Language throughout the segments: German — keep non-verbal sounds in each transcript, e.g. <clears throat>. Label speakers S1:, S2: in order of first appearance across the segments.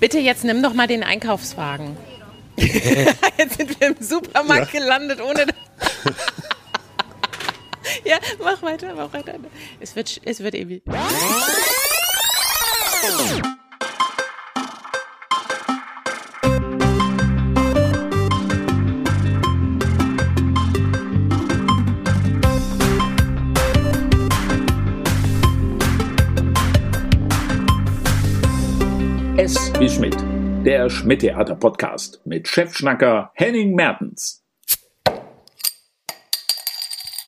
S1: Bitte jetzt nimm doch mal den Einkaufswagen. <laughs> jetzt sind wir im Supermarkt ja. gelandet, ohne. <laughs> ja, mach weiter, mach weiter. Es wird, es wird ewig.
S2: Der Schmidt-Theater-Podcast mit Chefschnacker Henning Mertens.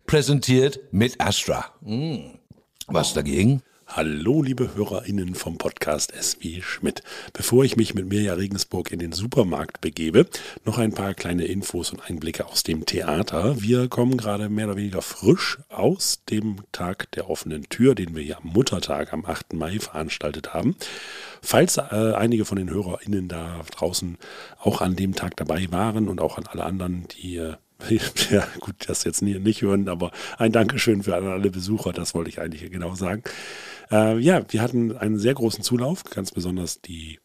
S3: Präsentiert mit Astra. Hm. Was dagegen?
S4: Hallo, liebe HörerInnen vom Podcast SW Schmidt. Bevor ich mich mit Mirja Regensburg in den Supermarkt begebe, noch ein paar kleine Infos und Einblicke aus dem Theater. Wir kommen gerade mehr oder weniger frisch aus dem Tag der offenen Tür, den wir hier am Muttertag am 8. Mai veranstaltet haben. Falls äh, einige von den HörerInnen da draußen auch an dem Tag dabei waren und auch an alle anderen, die äh, <laughs> ja, gut, das jetzt nie, nicht hören, aber ein Dankeschön für alle Besucher, das wollte ich eigentlich genau sagen. Äh, ja, wir hatten einen sehr großen Zulauf, ganz besonders die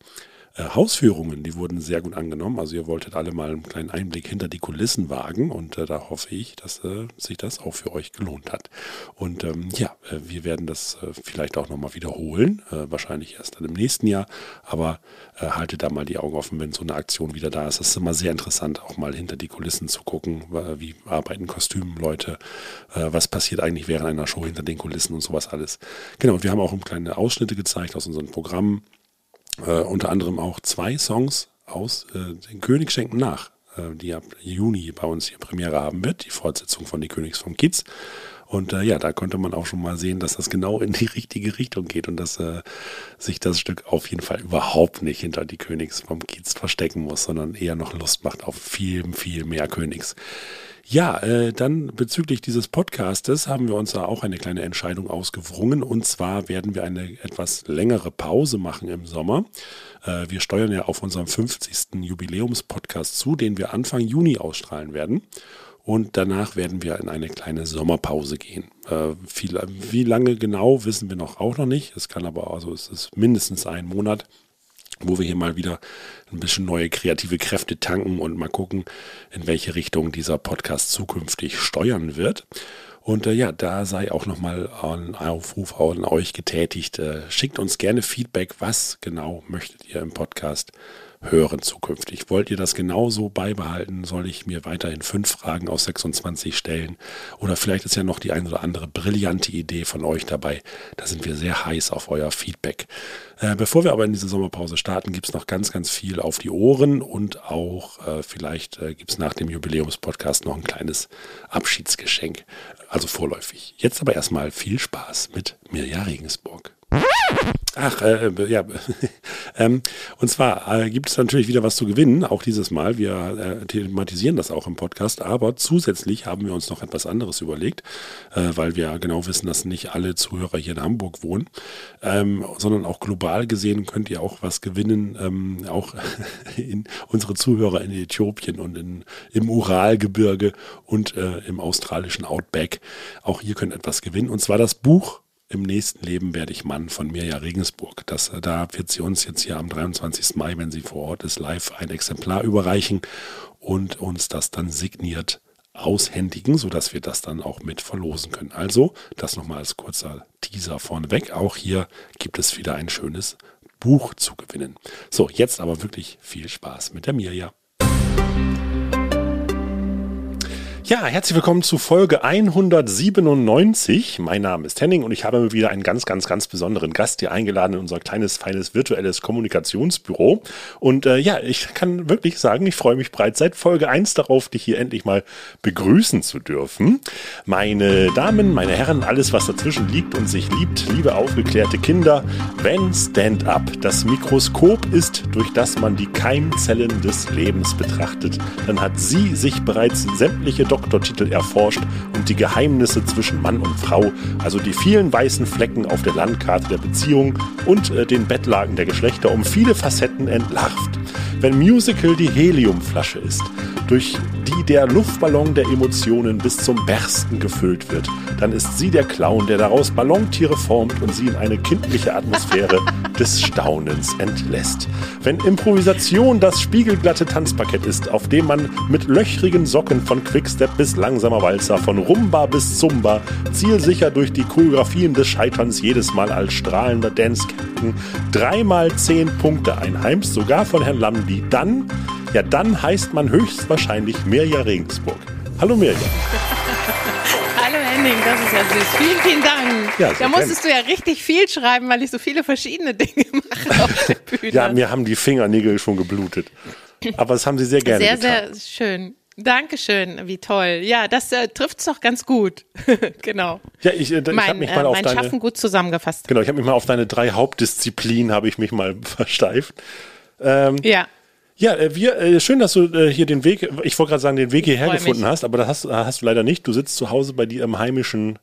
S4: äh, Hausführungen, die wurden sehr gut angenommen. Also ihr wolltet alle mal einen kleinen Einblick hinter die Kulissen wagen und äh, da hoffe ich, dass äh, sich das auch für euch gelohnt hat. Und ähm, ja, äh, wir werden das äh, vielleicht auch nochmal wiederholen, wahrscheinlich erst dann im nächsten Jahr, aber haltet da mal die Augen offen, wenn so eine Aktion wieder da ist. Es ist immer sehr interessant, auch mal hinter die Kulissen zu gucken, wie arbeiten Kostümleute, was passiert eigentlich während einer Show hinter den Kulissen und sowas alles. Genau, und wir haben auch kleine Ausschnitte gezeigt aus unseren Programmen äh, unter anderem auch zwei Songs aus äh, Den König schenken nach, äh, die ab Juni bei uns hier Premiere haben wird, die Fortsetzung von Die Königs vom Kids. Und äh, ja, da konnte man auch schon mal sehen, dass das genau in die richtige Richtung geht und dass äh, sich das Stück auf jeden Fall überhaupt nicht hinter die Königs vom Kiez verstecken muss, sondern eher noch Lust macht auf viel, viel mehr Königs. Ja, äh, dann bezüglich dieses Podcastes haben wir uns da auch eine kleine Entscheidung ausgewrungen. Und zwar werden wir eine etwas längere Pause machen im Sommer. Äh, wir steuern ja auf unserem 50. Jubiläumspodcast zu, den wir Anfang Juni ausstrahlen werden. Und danach werden wir in eine kleine Sommerpause gehen. Äh, viel, wie lange genau, wissen wir noch auch noch nicht. Es kann aber, also es ist mindestens ein Monat wo wir hier mal wieder ein bisschen neue kreative Kräfte tanken und mal gucken, in welche Richtung dieser Podcast zukünftig steuern wird. Und äh, ja, da sei auch nochmal ein Aufruf an euch getätigt. Äh, schickt uns gerne Feedback. Was genau möchtet ihr im Podcast hören zukünftig. Wollt ihr das genauso beibehalten? Soll ich mir weiterhin fünf Fragen aus 26 stellen? Oder vielleicht ist ja noch die ein oder andere brillante Idee von euch dabei. Da sind wir sehr heiß auf euer Feedback. Äh, bevor wir aber in diese Sommerpause starten, gibt es noch ganz, ganz viel auf die Ohren und auch äh, vielleicht äh, gibt es nach dem Jubiläumspodcast noch ein kleines Abschiedsgeschenk. Also vorläufig. Jetzt aber erstmal viel Spaß mit Mirja Regensburg. Ach, äh, ja. <laughs> ähm, und zwar äh, gibt es natürlich wieder was zu gewinnen, auch dieses Mal. Wir äh, thematisieren das auch im Podcast, aber zusätzlich haben wir uns noch etwas anderes überlegt, äh, weil wir genau wissen, dass nicht alle Zuhörer hier in Hamburg wohnen, ähm, sondern auch global gesehen könnt ihr auch was gewinnen, ähm, auch <laughs> in unsere Zuhörer in Äthiopien und in, im Uralgebirge und äh, im australischen Outback. Auch hier könnt etwas gewinnen, und zwar das Buch im nächsten Leben werde ich Mann von Mirja Regensburg. Das, äh, da wird sie uns jetzt hier am 23. Mai, wenn sie vor Ort ist, live ein Exemplar überreichen und uns das dann signiert aushändigen, sodass wir das dann auch mit verlosen können. Also, das nochmal als kurzer Teaser vorneweg. Auch hier gibt es wieder ein schönes Buch zu gewinnen. So, jetzt aber wirklich viel Spaß mit der Mirja. Ja, herzlich willkommen zu Folge 197. Mein Name ist Henning und ich habe wieder einen ganz, ganz, ganz besonderen Gast hier eingeladen in unser kleines, feines virtuelles Kommunikationsbüro. Und äh, ja, ich kann wirklich sagen, ich freue mich bereits seit Folge 1 darauf, dich hier endlich mal begrüßen zu dürfen. Meine Damen, meine Herren, alles, was dazwischen liegt und sich liebt, liebe aufgeklärte Kinder, wenn Stand Up das Mikroskop ist, durch das man die Keimzellen des Lebens betrachtet, dann hat sie sich bereits sämtliche Doktortitel erforscht und die Geheimnisse zwischen Mann und Frau, also die vielen weißen Flecken auf der Landkarte der Beziehung und äh, den Bettlagen der Geschlechter um viele Facetten entlarvt. Wenn Musical die Heliumflasche ist, durch die der Luftballon der Emotionen bis zum Bersten gefüllt wird, dann ist sie der Clown, der daraus Ballontiere formt und sie in eine kindliche Atmosphäre <laughs> des Staunens entlässt. Wenn Improvisation das spiegelglatte Tanzparkett ist, auf dem man mit löchrigen Socken von Quickstep bis langsamer Walzer, von Rumba bis Zumba, zielsicher durch die Choreografien des Scheiterns jedes Mal als strahlender Dance-Captain dreimal zehn Punkte einheimst, sogar von Herrn Lamdi, dann, ja dann heißt man höchstwahrscheinlich Mirja Regensburg. Hallo Mirja. <laughs>
S1: Hallo Henning, das ist ja süß. Vielen, vielen Dank.
S4: Ja,
S1: da
S4: sehr
S1: musstest du ja richtig viel schreiben, weil ich so viele verschiedene Dinge <laughs> mache auf der Bühne.
S4: Ja, mir haben die Fingernägel schon geblutet. Aber das haben Sie sehr gerne
S1: sehr,
S4: getan.
S1: sehr schön. Dankeschön, wie toll. Ja, das äh, trifft's doch ganz gut. <laughs> genau.
S4: Ja, ich, äh, ich habe
S1: Mein,
S4: mich
S1: äh,
S4: mal auf
S1: mein
S4: deine
S1: Schaffen gut zusammengefasst.
S4: genau, ich habe mich mal auf deine drei Hauptdisziplinen habe ich mich mal <laughs> versteift. Ähm,
S1: Ja.
S4: ja, äh, wir äh, schön, dass du äh, hier den Weg, ich wollte gerade sagen, den Weg hierher gefunden
S1: mich.
S4: hast, aber das hast, äh, hast du leider nicht. Du sitzt zu Hause bei dir im heimischen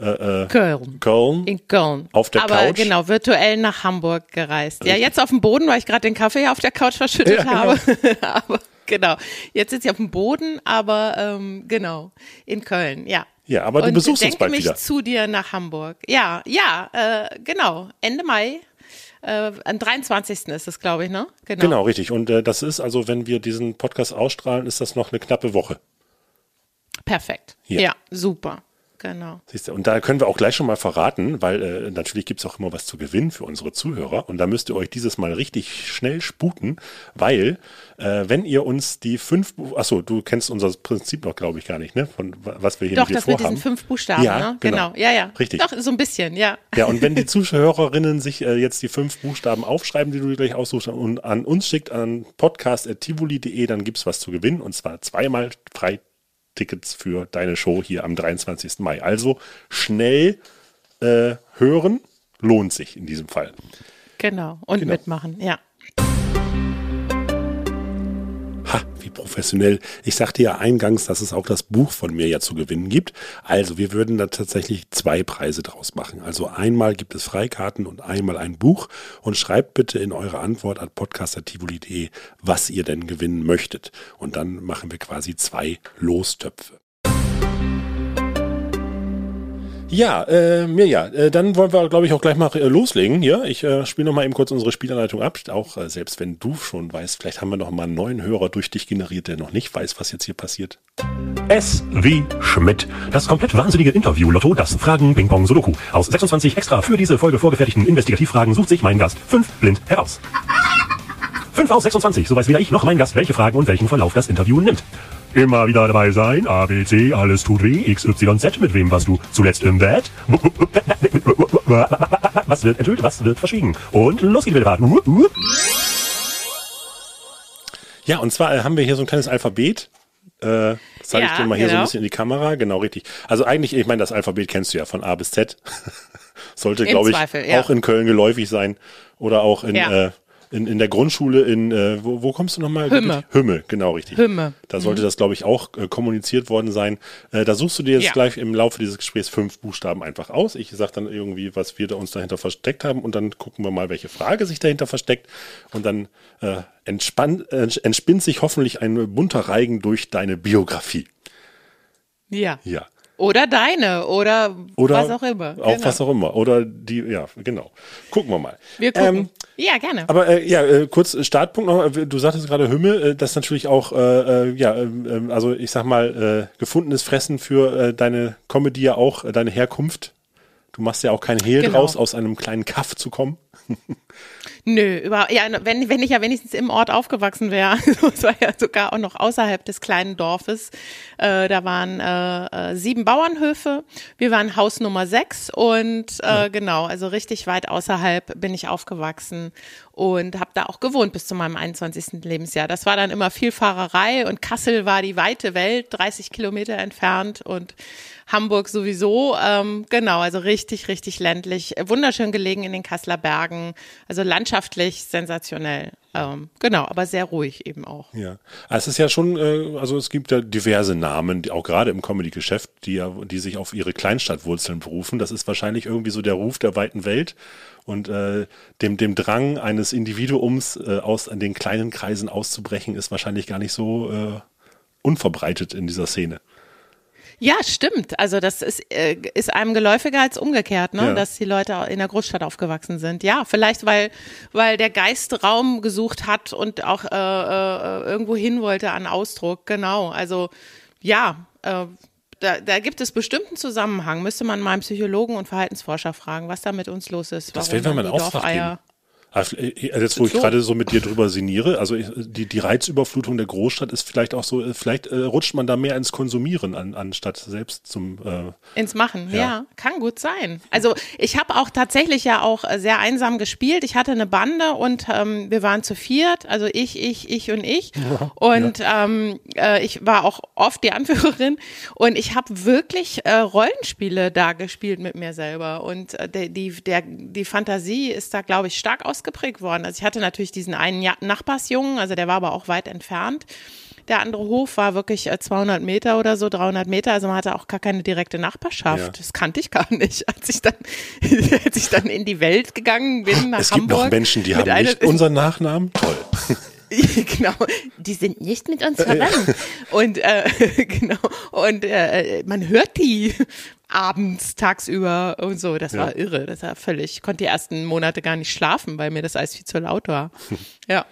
S1: Köln.
S4: Köln.
S1: In Köln.
S4: Auf der
S1: Aber
S4: Couch?
S1: genau, virtuell nach Hamburg gereist. Ja, jetzt auf dem Boden, weil ich gerade den Kaffee auf der Couch verschüttet
S4: Ja, genau.
S1: habe. <laughs> aber genau, jetzt sitze ich auf dem Boden, aber ähm, genau, in Köln, ja.
S4: Ja, aber du
S1: Und
S4: besuchst uns bald
S1: mich
S4: wieder.
S1: zu dir nach Hamburg. Ja, ja, äh, genau, Ende Mai. Äh, am 23. ist es, glaube ich, ne?
S4: Genau, richtig. Und äh, das ist also, wenn wir diesen Podcast ausstrahlen, ist das noch eine knappe Woche.
S1: Perfekt.
S4: Ja.
S1: Ja, super. Genau.
S4: Siehst du, und da können wir auch gleich schon mal verraten, weil äh, natürlich gibt's auch immer was zu gewinnen für unsere Zuhörer. Und da müsst ihr euch dieses Mal richtig schnell sputen, weil äh, wenn ihr uns die fünf, achso, du kennst unser Prinzip noch, glaube ich, gar nicht, ne? Von wa- was wir hier
S1: Doch,
S4: mit dir
S1: das mit
S4: vorhaben.
S1: diesen fünf Buchstaben,
S4: Ja,
S1: ne?
S4: genau.
S1: Ja, ja.
S4: Richtig.
S1: Doch, so ein bisschen, ja.
S4: Ja, und wenn die <laughs> Zuhörerinnen sich äh, jetzt die fünf Buchstaben aufschreiben, die du gleich aussuchst und an uns schickt, an podcast.tivoli.de, dann gibt's was zu gewinnen und zwar zweimal Freitickets für deine Show hier am 23. Mai. Also schnell äh, hören lohnt sich in diesem Fall.
S1: Genau. Und
S4: Genau.
S1: mitmachen, ja.
S4: Ha, wie professionell. Ich sagte ja eingangs, dass es auch das Buch von mir ja zu gewinnen gibt. Also wir würden da tatsächlich zwei Preise draus machen. Also einmal gibt es Freikarten und einmal ein Buch. Und schreibt bitte in eure Antwort an podcast.tivoli.de, was ihr denn gewinnen möchtet. Und dann machen wir quasi zwei Lostöpfe. Ja, äh, Mirja, äh, dann wollen wir, glaube ich, auch gleich mal äh, loslegen hier. Ich äh, spiele noch mal eben kurz unsere Spielanleitung ab. Auch äh, selbst wenn du schon weißt, vielleicht haben wir noch mal einen neuen Hörer durch dich generiert, der noch nicht weiß, was jetzt hier passiert.
S5: S wie Schmidt. Das komplett wahnsinnige Interview-Lotto, das Fragen-Ping-Pong-Sudoku. Aus 26 extra für diese Folge vorgefertigten Investigativfragen sucht sich mein Gast fünf blind heraus. 5 aus 26, so weiß weder ich noch mein Gast, welche Fragen und welchen Verlauf das Interview nimmt. Immer wieder dabei sein, A, B, C, alles tut weh, X, Y, Z, mit wem warst du zuletzt im Bett? Was wird enthüllt, was wird verschwiegen? Und los geht's wieder.
S4: Ja, und zwar äh, haben wir hier so ein kleines Alphabet. Äh, zeige ich
S1: Ja,
S4: dir mal hier so ein
S1: genau.
S4: bisschen in die Kamera. Genau, richtig. Also eigentlich, ich meine, das Alphabet kennst du ja von A bis Z. <laughs> Sollte, glaube ich,
S1: Zweifel, ja.
S4: auch in Köln geläufig sein. Oder auch in,
S1: Ja.
S4: äh, in, in der Grundschule in, äh, wo, wo kommst du nochmal?
S1: Hümme.
S4: Hümme, genau, richtig.
S1: Hümme.
S4: Da sollte das, glaube ich, auch äh, kommuniziert worden sein. Äh, da suchst du dir jetzt
S1: Ja.
S4: gleich im Laufe dieses Gesprächs fünf Buchstaben einfach aus. Ich sage dann irgendwie, was wir da uns dahinter versteckt haben und dann gucken wir mal, welche Frage sich dahinter versteckt. Und dann äh, entspann, äh, entspinnt sich hoffentlich ein bunter Reigen durch deine Biografie.
S1: Ja.
S4: Ja.
S1: Oder deine, oder,
S4: Oder
S1: was auch immer.
S4: Auch
S1: genau.
S4: was auch immer. Oder die, ja, genau. Gucken wir mal.
S1: Wir gucken.
S4: Ähm,
S1: ja, gerne.
S4: Aber äh, ja, äh, kurz Startpunkt noch. Äh, Du sagtest gerade Hümme, äh, das ist natürlich auch, äh, äh, ja, äh, also ich sag mal, äh, gefundenes Fressen für äh, deine Comedy ja auch, äh, deine Herkunft. Du machst ja auch kein Hehl
S1: Genau.
S4: draus, aus einem kleinen Kaff zu kommen. <laughs>
S1: Nö, über, ja, wenn, wenn ich ja wenigstens im Ort aufgewachsen wäre, <laughs> es war ja sogar auch noch außerhalb des kleinen Dorfes, äh, da waren äh, äh, sieben Bauernhöfe, wir waren Haus Nummer sechs und äh, genau, also richtig weit außerhalb bin ich aufgewachsen und habe da auch gewohnt bis zu meinem 21. Lebensjahr. Das war dann immer viel Fahrerei und Kassel war die weite Welt, 30 Kilometer entfernt und Hamburg sowieso, ähm, genau, also richtig, richtig ländlich, wunderschön gelegen in den Kasseler Bergen, also landschaftlich sensationell, ähm, genau, aber sehr ruhig eben auch.
S4: Ja. Es ist ja schon, äh, also es gibt ja diverse Namen, die auch gerade im Comedy-Geschäft, die ja, die sich auf ihre Kleinstadtwurzeln berufen. Das ist wahrscheinlich irgendwie so der Ruf der weiten Welt und äh, dem, dem Drang eines Individuums äh, aus den kleinen Kreisen auszubrechen, ist wahrscheinlich gar nicht so äh, unverbreitet in dieser Szene.
S1: Ja, stimmt. Also das ist, äh, ist einem geläufiger als umgekehrt, ne?
S4: Ja.
S1: dass die Leute in der Großstadt aufgewachsen sind. Ja, vielleicht weil, weil der Geist Raum gesucht hat und auch äh, äh, irgendwo hin wollte an Ausdruck. Genau. Also ja, äh, da, da gibt es bestimmten Zusammenhang. Müsste man mal einen Psychologen und Verhaltensforscher fragen, was da mit uns los ist.
S4: Das mal
S1: die
S4: einen Auftrag geben. Ah, äh, Jetzt, wo ich
S1: So.
S4: gerade so mit dir drüber sinniere, also die, die Reizüberflutung der Großstadt ist vielleicht auch so, äh, vielleicht äh, rutscht man da mehr ins Konsumieren an, anstatt selbst zum äh,
S1: Ins Machen, ja.
S4: Ja.
S1: kann gut sein. Also ich habe auch tatsächlich ja auch äh, sehr einsam gespielt. Ich hatte eine Bande und ähm, wir waren zu viert, also ich, ich, ich und ich. Und ähm, äh, ich war auch oft die Anführerin und ich habe wirklich äh, Rollenspiele da gespielt mit mir selber. Und äh, die, der, die Fantasie ist da, glaube ich, stark ausgeprägt worden. Also ich hatte natürlich diesen einen Nachbarsjungen, also der war aber auch weit entfernt. Der andere Hof war wirklich äh, 200 Meter oder so, 300 Meter. Also man hatte auch gar keine direkte Nachbarschaft.
S4: Ja.
S1: Das kannte ich gar nicht. <laughs> Als ich dann, <laughs> als ich dann in die Welt gegangen bin nach
S4: Es gibt
S1: Hamburg.
S4: noch Menschen, die haben nicht unseren Nachnamen. Toll. <laughs> <laughs>
S1: genau, die sind nicht mit uns verwandt. Und äh, <laughs> genau, und äh, man hört die abends, tagsüber und so. Das war irre. Das war völlig. Ich konnte die ersten Monate gar nicht schlafen, weil mir das alles viel zu laut war. <laughs> Ja.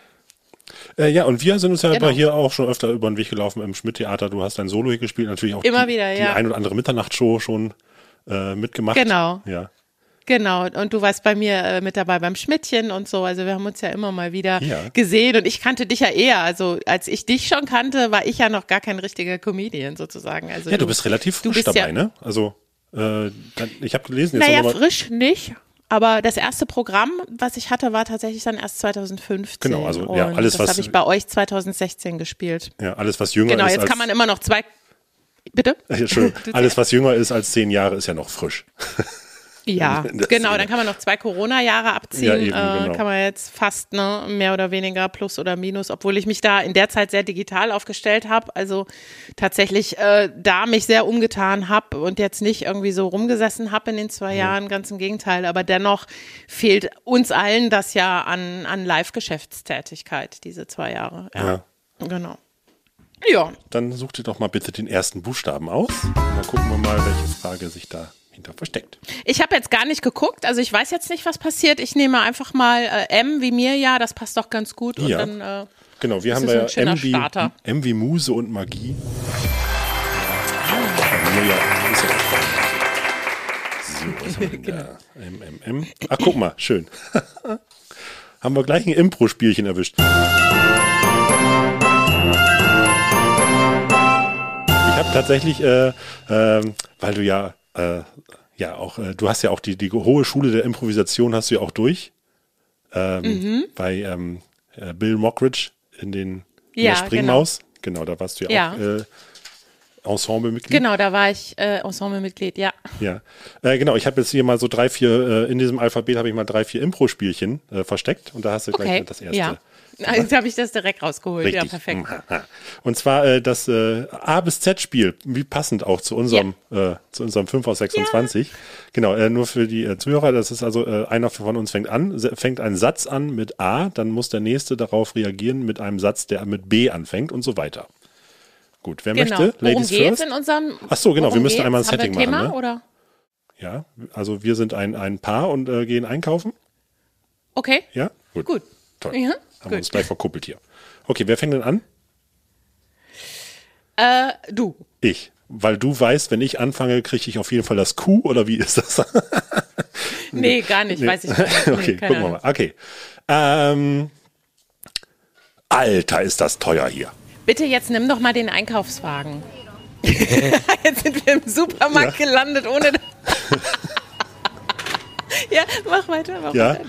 S4: Äh, ja, und wir sind uns ja
S1: Genau.
S4: hier auch schon öfter über den Weg gelaufen im Schmidt-Theater. Du hast dein Solo hier gespielt, natürlich auch
S1: Immer
S4: die,
S1: wieder,
S4: die
S1: ja.
S4: ein oder andere Mitternachtsshow schon äh, mitgemacht.
S1: Genau.
S4: Ja.
S1: Genau, und du warst bei mir äh, mit dabei beim Schmidtchen und so. Also wir haben uns ja immer mal wieder
S4: Ja.
S1: gesehen und ich kannte dich ja eher. Also als ich dich schon kannte, war ich ja noch gar kein richtiger Comedian sozusagen. Also
S4: ja, du bist relativ
S1: du
S4: frisch
S1: bist
S4: dabei,
S1: ja-
S4: ne? Also, äh, ich habe gelesen, jetzt
S1: Naja, frisch nicht. Aber das erste Programm, was ich hatte, war tatsächlich dann erst 2015.
S4: Genau, also, ja, alles,
S1: das
S4: was-
S1: habe ich bei euch 2016 gespielt.
S4: ja, alles, was jünger
S1: Genau,
S4: ist
S1: jetzt
S4: als,
S1: kann man immer noch zwei. Bitte? <laughs>
S4: Entschuldigung,
S1: Du-
S4: alles, was jünger ist als zehn Jahre, ist ja noch frisch. <laughs>
S1: Ja,
S4: Das-
S1: genau, dann kann man noch zwei Corona-Jahre abziehen.
S4: Ja, eben,
S1: äh,
S4: genau.
S1: Kann man jetzt fast ne, mehr oder weniger plus oder minus, obwohl ich mich da in der Zeit sehr digital aufgestellt habe. Also tatsächlich äh, da mich sehr umgetan habe und jetzt nicht irgendwie so rumgesessen habe in den zwei Jahren, ganz im Gegenteil. Aber dennoch fehlt uns allen das ja an, an Live-Geschäftstätigkeit, diese zwei Jahre. Ja, genau. Ja,
S4: Dann such dir doch mal bitte den ersten Buchstaben aus. Dann gucken wir mal, welche Frage sich dahinter versteckt.
S1: Ich habe jetzt gar nicht geguckt, also ich weiß jetzt nicht, was passiert. Ich nehme einfach mal äh, M wie Mirja, das passt doch ganz gut. Und
S4: Ja.
S1: dann, äh,
S4: Genau, wir haben da M wie. M wie Muse und Magie. Ja, ja, ja so, was haben wir
S1: Genau.
S4: da? M, M, M. Ach, guck mal, schön. <laughs> haben wir gleich ein Impro-Spielchen erwischt. Ich habe tatsächlich, äh, ähm, weil du ja, äh, ja auch, äh, du hast ja auch die, die hohe Schule der Improvisation hast du ja auch durch. Ähm,
S1: Mhm.
S4: Bei ähm, äh, Bill Mockridge in den in
S1: Ja,
S4: der Springmaus. Genau. da warst du ja,
S1: Ja.
S4: auch äh, Ensemblemitglied.
S1: genau, da war ich äh, Ensemblemitglied, ja.
S4: Ja, äh, genau. Ich habe jetzt hier mal so drei, vier, äh, in diesem Alphabet habe ich mal drei, vier Impro-Spielchen äh, versteckt und da hast du
S1: Okay,
S4: gleich das erste.
S1: ja. Jetzt <laughs> habe ich das direkt rausgeholt.
S4: Richtig.
S1: Ja, perfekt. <laughs>
S4: Und zwar äh, das äh, A bis Z-Spiel, wie passend auch zu unserem, äh, zu unserem 5 aus 26. Genau, äh, nur für die äh, Zuhörer, das ist also, äh, einer von uns fängt an, fängt einen Satz an mit A, dann muss der nächste darauf reagieren mit einem Satz, der mit B anfängt und so weiter. Gut, wer
S1: Genau.
S4: möchte?
S1: Worum
S4: Ladies
S1: geht's
S4: first.
S1: in unserem
S4: Ach so, genau, wir müssen
S1: geht's?
S4: einmal ein Setting
S1: Thema,
S4: machen, ne?
S1: oder?
S4: Ja, also wir sind ein, ein Paar und äh, gehen einkaufen.
S1: Okay.
S4: Ja, gut.
S1: Gut.
S4: Toll.
S1: Ja,
S4: Haben wir uns gleich verkuppelt hier. Okay, wer fängt denn an?
S1: Äh, du.
S4: Ich. Weil du weißt, wenn ich anfange, kriege ich auf jeden Fall das Q oder wie ist das? <laughs>
S1: Nee, gar nicht, weiß ich nicht. <laughs> Nee,
S4: okay, gucken wir mal. Okay. Ähm, Alter, ist das teuer hier.
S1: Bitte jetzt nimm doch mal den Einkaufswagen. <laughs> jetzt sind wir im Supermarkt gelandet, ohne. ja, mach weiter. Mach
S4: Ja,
S1: weiter.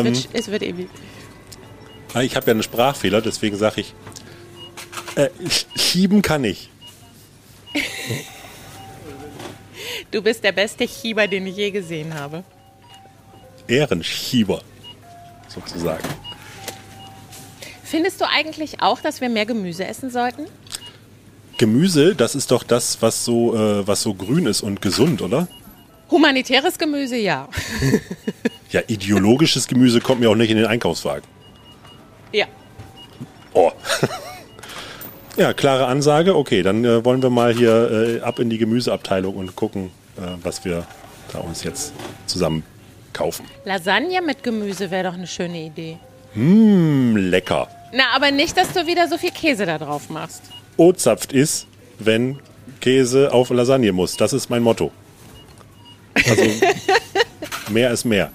S4: ähm,
S1: es, wird, es wird ewig.
S4: Ah, Ich habe ja einen Sprachfehler, deswegen sage ich, äh, schieben kann ich. <laughs>
S1: Du bist der beste Chieber, den ich je gesehen habe.
S4: Ehrenschieber, sozusagen.
S1: Findest du eigentlich auch, dass wir mehr Gemüse essen sollten?
S4: Gemüse, das ist doch das, was so, äh, was so grün ist und gesund, oder?
S1: Humanitäres Gemüse, ja. <laughs>
S4: Ja, ideologisches Gemüse kommt mir auch nicht in den Einkaufswagen.
S1: Ja.
S4: Oh. <laughs> Ja, klare Ansage. Okay, dann äh, wollen wir mal hier äh, ab in die Gemüseabteilung und gucken, äh, was wir da uns jetzt zusammen kaufen.
S1: Lasagne mit Gemüse wäre doch eine schöne Idee.
S4: Hm, lecker.
S1: Na, aber nicht, dass du wieder so viel Käse da drauf machst.
S4: O-Zapft ist, wenn Käse auf Lasagne muss. Das ist mein Motto. Also <laughs> mehr ist mehr.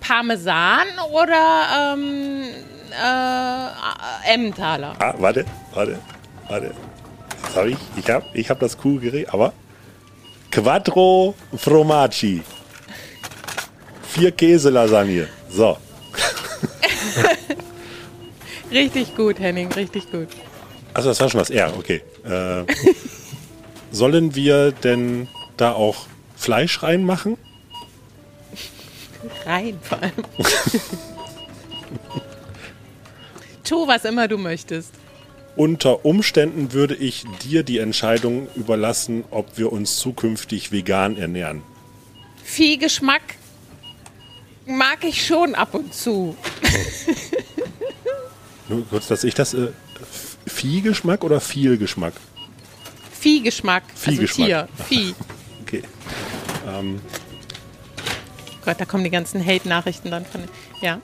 S1: Parmesan oder ähm, äh, Emmentaler?
S4: Ah, warte, warte, warte. Das habe ich. Ich habe ich hab das geregelt, aber Quattro Formaggi. Vier Käselasagne. So. <laughs>
S1: Richtig gut, Henning, richtig gut.
S4: Also das war schon was. Ja, okay. Äh, <laughs> sollen wir denn da auch Fleisch reinmachen?
S1: Rein vor allem. tu, was immer du möchtest.
S4: Unter Umständen würde ich dir die Entscheidung überlassen, ob wir uns zukünftig vegan ernähren.
S1: Viehgeschmack mag ich schon ab und zu. <laughs>
S4: Nur kurz, dass ich das. Äh, Viehgeschmack oder Vielgeschmack?
S1: Viehgeschmack.
S4: Viehgeschmack.
S1: Also Tier. Vieh. <laughs>
S4: Okay.
S1: Gott, da kommen die ganzen Hate-Nachrichten dann von. Ja.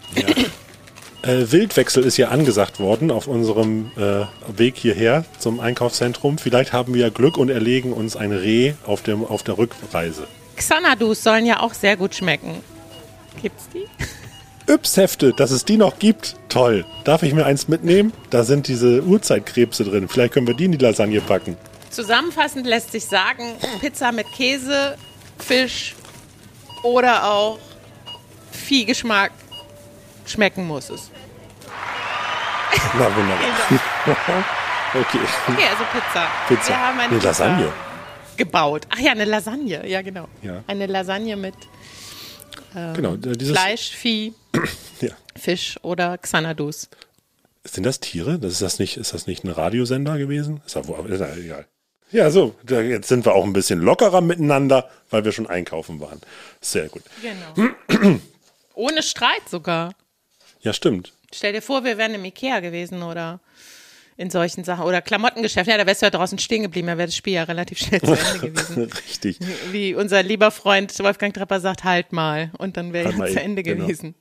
S4: Äh, Wildwechsel ist ja angesagt worden auf unserem äh, Weg hierher zum Einkaufszentrum. Vielleicht haben wir Glück und erlegen uns ein Reh auf, dem, auf der Rückreise.
S1: Xanadus sollen ja auch sehr gut schmecken. Gibt's die? <laughs>
S4: Yps-Hefte, dass es die noch gibt. Toll. Darf ich mir eins mitnehmen? Da sind diese Urzeitkrebse drin. Vielleicht können wir die in die Lasagne packen.
S1: Zusammenfassend lässt sich sagen, Pizza mit Käse, Fisch oder auch Viehgeschmack schmecken muss es.
S4: Na wunderbar. <laughs> <laughs> okay.
S1: Okay, also Pizza.
S4: Pizza.
S1: Wir haben eine
S4: Nee,
S1: Pizza
S4: Lasagne.
S1: gebaut. Ach ja, eine Lasagne. Ja, genau.
S4: Ja.
S1: Eine Lasagne mit
S4: Genau. äh, Dieses,
S1: Fleisch, Vieh, <clears throat>
S4: Ja.
S1: Fisch oder Xanadus.
S4: Sind das Tiere? Das ist, das nicht, ist das nicht ein Radiosender gewesen? Ist ja egal. Ja, so, da, jetzt sind wir auch ein bisschen lockerer miteinander, weil wir schon einkaufen waren. Sehr gut.
S1: Genau. Ohne Streit sogar.
S4: Ja, stimmt.
S1: Stell dir vor, wir wären im Ikea gewesen oder in solchen Sachen. Oder Klamottengeschäft. Ja, da wärst du ja draußen stehen geblieben. Da wäre das Spiel ja relativ schnell zu Ende <laughs> gewesen.
S4: Richtig.
S1: Wie unser lieber Freund Wolfgang Trepper sagt, halt mal. Und dann wäre
S4: Halt
S1: ja zu Ende
S4: genau.
S1: gewesen.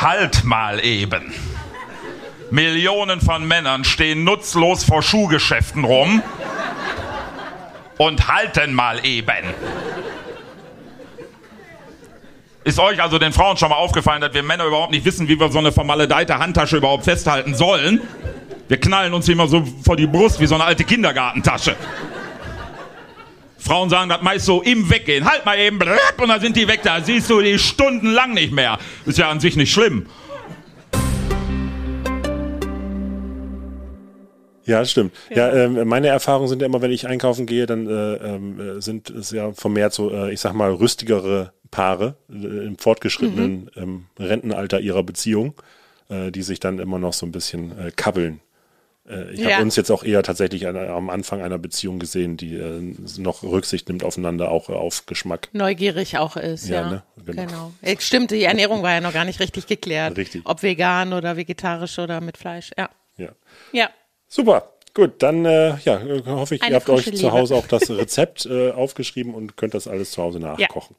S6: Halt mal eben. Millionen von Männern stehen nutzlos vor Schuhgeschäften rum und halten mal eben. Ist euch also den Frauen schon mal aufgefallen, dass wir Männer überhaupt nicht wissen, wie wir so eine vermaledeite Handtasche überhaupt festhalten sollen? Wir knallen uns immer so vor die Brust wie so eine alte Kindergartentasche. Frauen sagen das meist so im Weggehen. Halt mal eben, und dann sind die weg. Da siehst du die stundenlang nicht mehr. Ist ja an sich nicht schlimm.
S4: Ja, stimmt. Ja, ähm, meine Erfahrungen sind ja immer, wenn ich einkaufen gehe, dann äh, ähm, äh, sind es ja vermehrt so, äh, ich sag mal, rüstigere Paare äh, im fortgeschrittenen ähm, Rentenalter ihrer Beziehung, äh, die sich dann immer noch so ein bisschen äh, kabbeln. Ich
S1: Ja.
S4: habe uns jetzt auch eher tatsächlich an, am Anfang einer Beziehung gesehen, die noch Rücksicht nimmt aufeinander, auch auf Geschmack.
S1: Neugierig auch ist,
S4: Ja,
S1: ja.
S4: ne? Genau.
S1: Genau. Stimmt, die Ernährung war ja noch gar nicht richtig geklärt.
S4: Richtig.
S1: Ob vegan oder vegetarisch oder mit Fleisch. Ja.
S4: Ja.
S1: Ja.
S4: Super. Gut, dann äh, ja, hoffe ich,
S1: Eine
S4: ihr habt euch zu. Hause auch das Rezept äh, aufgeschrieben und könnt das alles zu Hause nachkochen.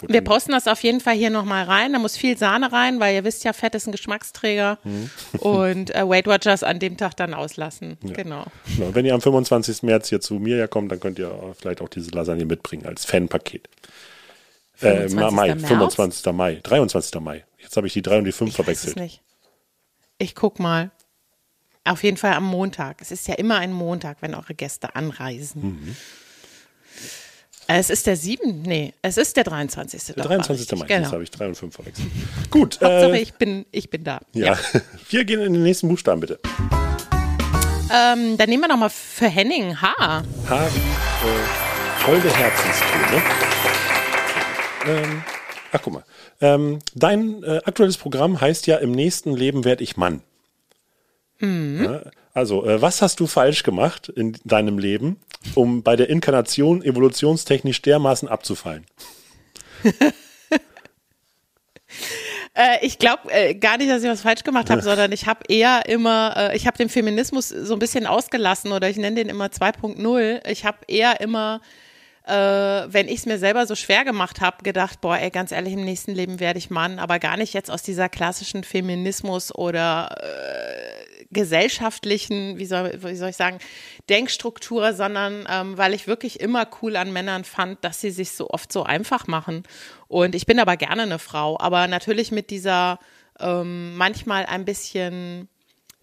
S4: Gut,
S1: Wir posten das auf jeden Fall hier nochmal rein. Da muss viel Sahne rein, weil ihr wisst ja, Fett ist ein Geschmacksträger.
S4: Mhm. <laughs>
S1: Und äh, Weight Watchers an dem Tag dann auslassen. Genau.
S4: Genau, wenn ihr am 25. März hier zu mir ja kommt, dann könnt ihr äh, vielleicht auch diese Lasagne mitbringen als Fanpaket. Äh,
S1: 25.
S4: Mai,
S1: März?
S4: 25. Mai, 23. Mai. Jetzt habe ich die 3 und die 5
S1: Ich weiß es
S4: verwechselt.
S1: nicht. Ich guck mal. Auf jeden Fall am Montag. Es ist ja immer ein Montag, wenn eure Gäste anreisen.
S4: Mhm.
S1: Es ist der 7. Nee, es ist der 23.
S4: Der
S1: doch, war
S4: 23. Mai,
S1: Genau.
S4: habe ich 3 und 5 verwechselt. Gut,
S1: Hauptsache,
S4: äh,
S1: ich, bin, ich bin da.
S4: ja. <laughs> Wir gehen in den nächsten Buchstaben bitte.
S1: Ähm, dann nehmen wir noch mal für Henning H.
S4: H wie äh, holde Herzenstöne. Ähm, ach, guck mal. Ähm, dein äh, aktuelles Programm heißt ja, im nächsten Leben werde ich Mann. Ja, also, äh, was hast du falsch gemacht in deinem Leben, um bei der Inkarnation evolutionstechnisch dermaßen abzufallen? <laughs>
S1: Äh, ich glaube äh, gar nicht, dass ich was falsch gemacht habe, sondern ich habe eher immer, äh, ich habe den Feminismus so ein bisschen ausgelassen oder ich nenne den immer 2.0. Ich habe eher immer äh, wenn ich es mir selber so schwer gemacht habe, gedacht, boah, ey, ganz ehrlich, im nächsten Leben werde ich Mann, aber gar nicht jetzt aus dieser klassischen Feminismus oder äh, gesellschaftlichen, wie soll, wie soll ich sagen, Denkstruktur, sondern ähm, weil ich wirklich immer cool an Männern fand, dass sie sich so oft so einfach machen. Und ich bin aber gerne eine Frau, aber natürlich mit dieser ähm, manchmal ein bisschen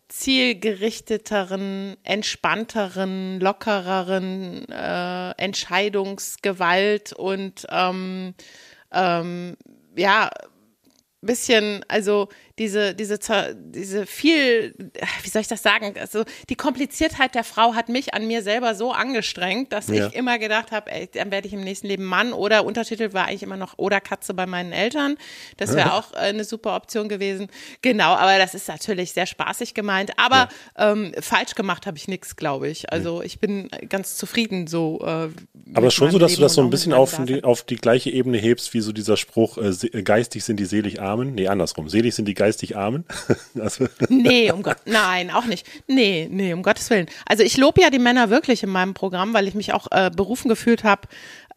S1: zielgerichteteren, entspannteren, lockereren äh, Entscheidungsgewalt und ähm, ähm, ja, bisschen, also diese, diese, diese viel, wie soll ich das sagen? Also die Kompliziertheit der Frau hat mich an mir selber so angestrengt, dass ja. ich immer gedacht habe, ey, dann werde ich im nächsten Leben Mann oder Untertitel war eigentlich immer noch oder Katze bei meinen Eltern. Das wäre auch äh, eine super Option gewesen. Genau, aber das ist natürlich sehr spaßig gemeint. Aber ja. ähm, falsch gemacht habe ich nichts, glaube ich. Also ich bin ganz zufrieden so. Äh,
S4: aber schon so, dass Leben du das so ein bisschen auf die, auf die gleiche Ebene hebst, wie so dieser Spruch, äh, geistig sind die selig Armen. Nee, andersrum. Selig sind die geistig geistig Armen? <laughs>
S1: also. Nee, um Gott, nein, auch nicht. Nee, nee, um Gottes Willen. Also ich lobe ja die Männer wirklich in meinem Programm, weil ich mich auch äh, berufen gefühlt habe,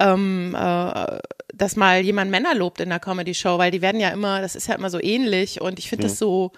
S1: ähm, äh, dass mal jemand Männer lobt in der Comedy-Show, weil die werden ja immer, das ist ja immer so ähnlich und ich finde mhm. das so,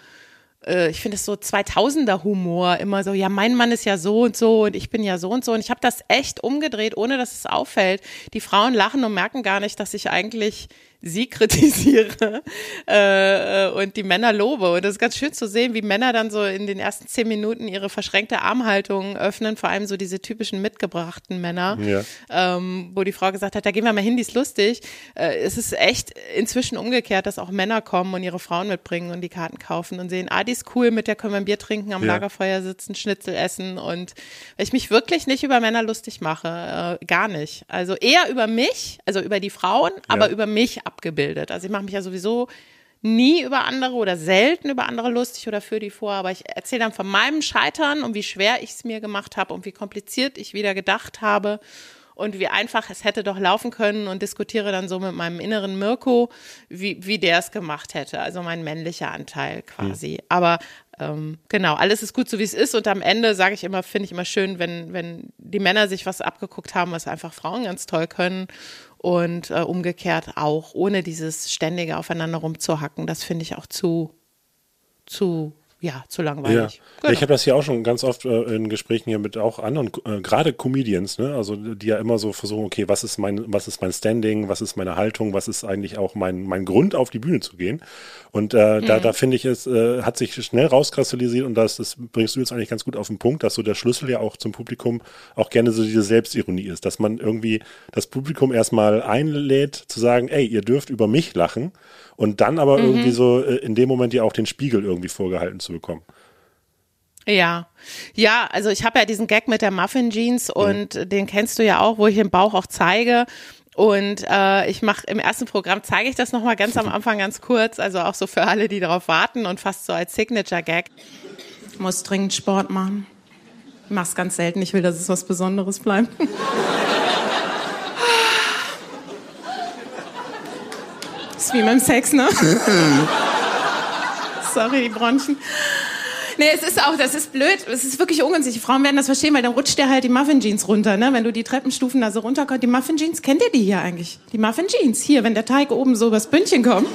S1: äh, ich finde es so 2000er Humor, immer so, ja, mein Mann ist ja so und so und ich bin ja so und so und ich habe das echt umgedreht, ohne dass es auffällt. Die Frauen lachen und merken gar nicht, dass ich eigentlich sie kritisiere äh, und die Männer lobe. Und das ist ganz schön zu sehen, wie Männer dann so in den ersten zehn Minuten ihre verschränkte Armhaltung öffnen, vor allem so diese typischen mitgebrachten Männer, ja. ähm, wo die Frau gesagt hat, da gehen wir mal hin, die ist lustig. Äh, es ist echt inzwischen umgekehrt, dass auch Männer kommen und ihre Frauen mitbringen und die Karten kaufen und sehen, ah, die ist cool, mit der können wir ein Bier trinken, am ja. Lagerfeuer sitzen, Schnitzel essen und weil ich mich wirklich nicht über Männer lustig mache, äh, gar nicht. Also eher über mich, also über die Frauen, ja. aber über mich abgebildet. Also ich mache mich ja sowieso nie über andere oder selten über andere lustig oder für die vor, aber ich erzähle dann von meinem Scheitern und wie schwer ich es mir gemacht habe und wie kompliziert ich wieder gedacht habe und wie einfach es hätte doch laufen können und diskutiere dann so mit meinem inneren Mirko, wie, wie der es gemacht hätte, also mein männlicher Anteil quasi. Mhm. Aber ähm, genau, alles ist gut so wie es ist und am Ende sage ich immer, finde ich immer schön, wenn, wenn die Männer sich was abgeguckt haben, was einfach Frauen ganz toll können und äh, umgekehrt auch, ohne dieses ständige Aufeinander rumzuhacken. Das finde ich auch zu, zu ja, zu langweilig. Ja.
S4: Genau. Ich habe das hier auch schon ganz oft äh, in Gesprächen hier mit auch anderen, äh, gerade Comedians, ne? also die ja immer so versuchen, okay, was ist mein, was ist mein Standing, was ist meine Haltung, was ist eigentlich auch mein, mein Grund, auf die Bühne zu gehen. Und äh, mhm. da, da finde ich, es äh, hat sich schnell rauskristallisiert und das, das bringst du jetzt eigentlich ganz gut auf den Punkt, dass so der Schlüssel ja auch zum Publikum auch gerne so diese Selbstironie ist, dass man irgendwie das Publikum erstmal einlädt, zu sagen, ey, ihr dürft über mich lachen und dann aber mhm. irgendwie so äh, in dem Moment ja auch den Spiegel irgendwie vorgehalten zu bekommen.
S1: Ja, ja, also ich habe ja diesen Gag mit der Muffin Jeans mhm. und mhm. den kennst du ja auch, wo ich den Bauch auch zeige. Und äh, ich mache im ersten Programm zeige ich das nochmal ganz am <laughs> Anfang ganz kurz, also auch so für alle, die darauf warten und fast so als Signature Gag. Ich muss dringend Sport machen. Ich mach's ganz selten, ich will, dass es was Besonderes bleibt. <laughs> ist wie beim Sex, ne? <laughs> Sorry, die Bronchen. Nee, es ist auch, das ist blöd, es ist wirklich ungünstig. Die Frauen werden das verstehen, weil dann rutscht dir halt die Muffin Jeans runter, ne? Wenn du die Treppenstufen da so runterkommst. Die Muffin Jeans, kennt ihr die hier eigentlich? Die Muffin Jeans, hier, wenn der Teig oben so übers Bündchen kommt.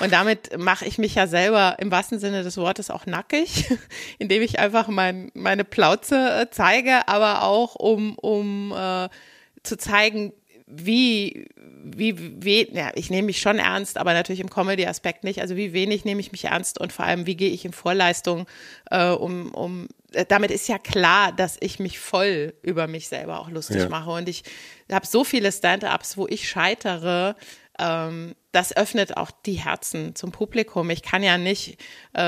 S1: Und damit mache ich mich ja selber im wahrsten Sinne des Wortes auch nackig, <laughs> indem ich einfach mein, meine Plauze äh, zeige, aber auch um, um äh, zu zeigen, wie, wie, wie, ja, ich nehme mich schon ernst, aber natürlich im Comedy-Aspekt nicht. Also wie wenig nehme ich mich ernst und vor allem, wie gehe ich in Vorleistung, äh, um, um, äh, damit ist ja klar, dass ich mich voll über mich selber auch lustig ja. mache. Und ich habe so viele Stand-ups, wo ich scheitere, ähm, das öffnet auch die Herzen zum Publikum. Ich kann ja nicht, äh,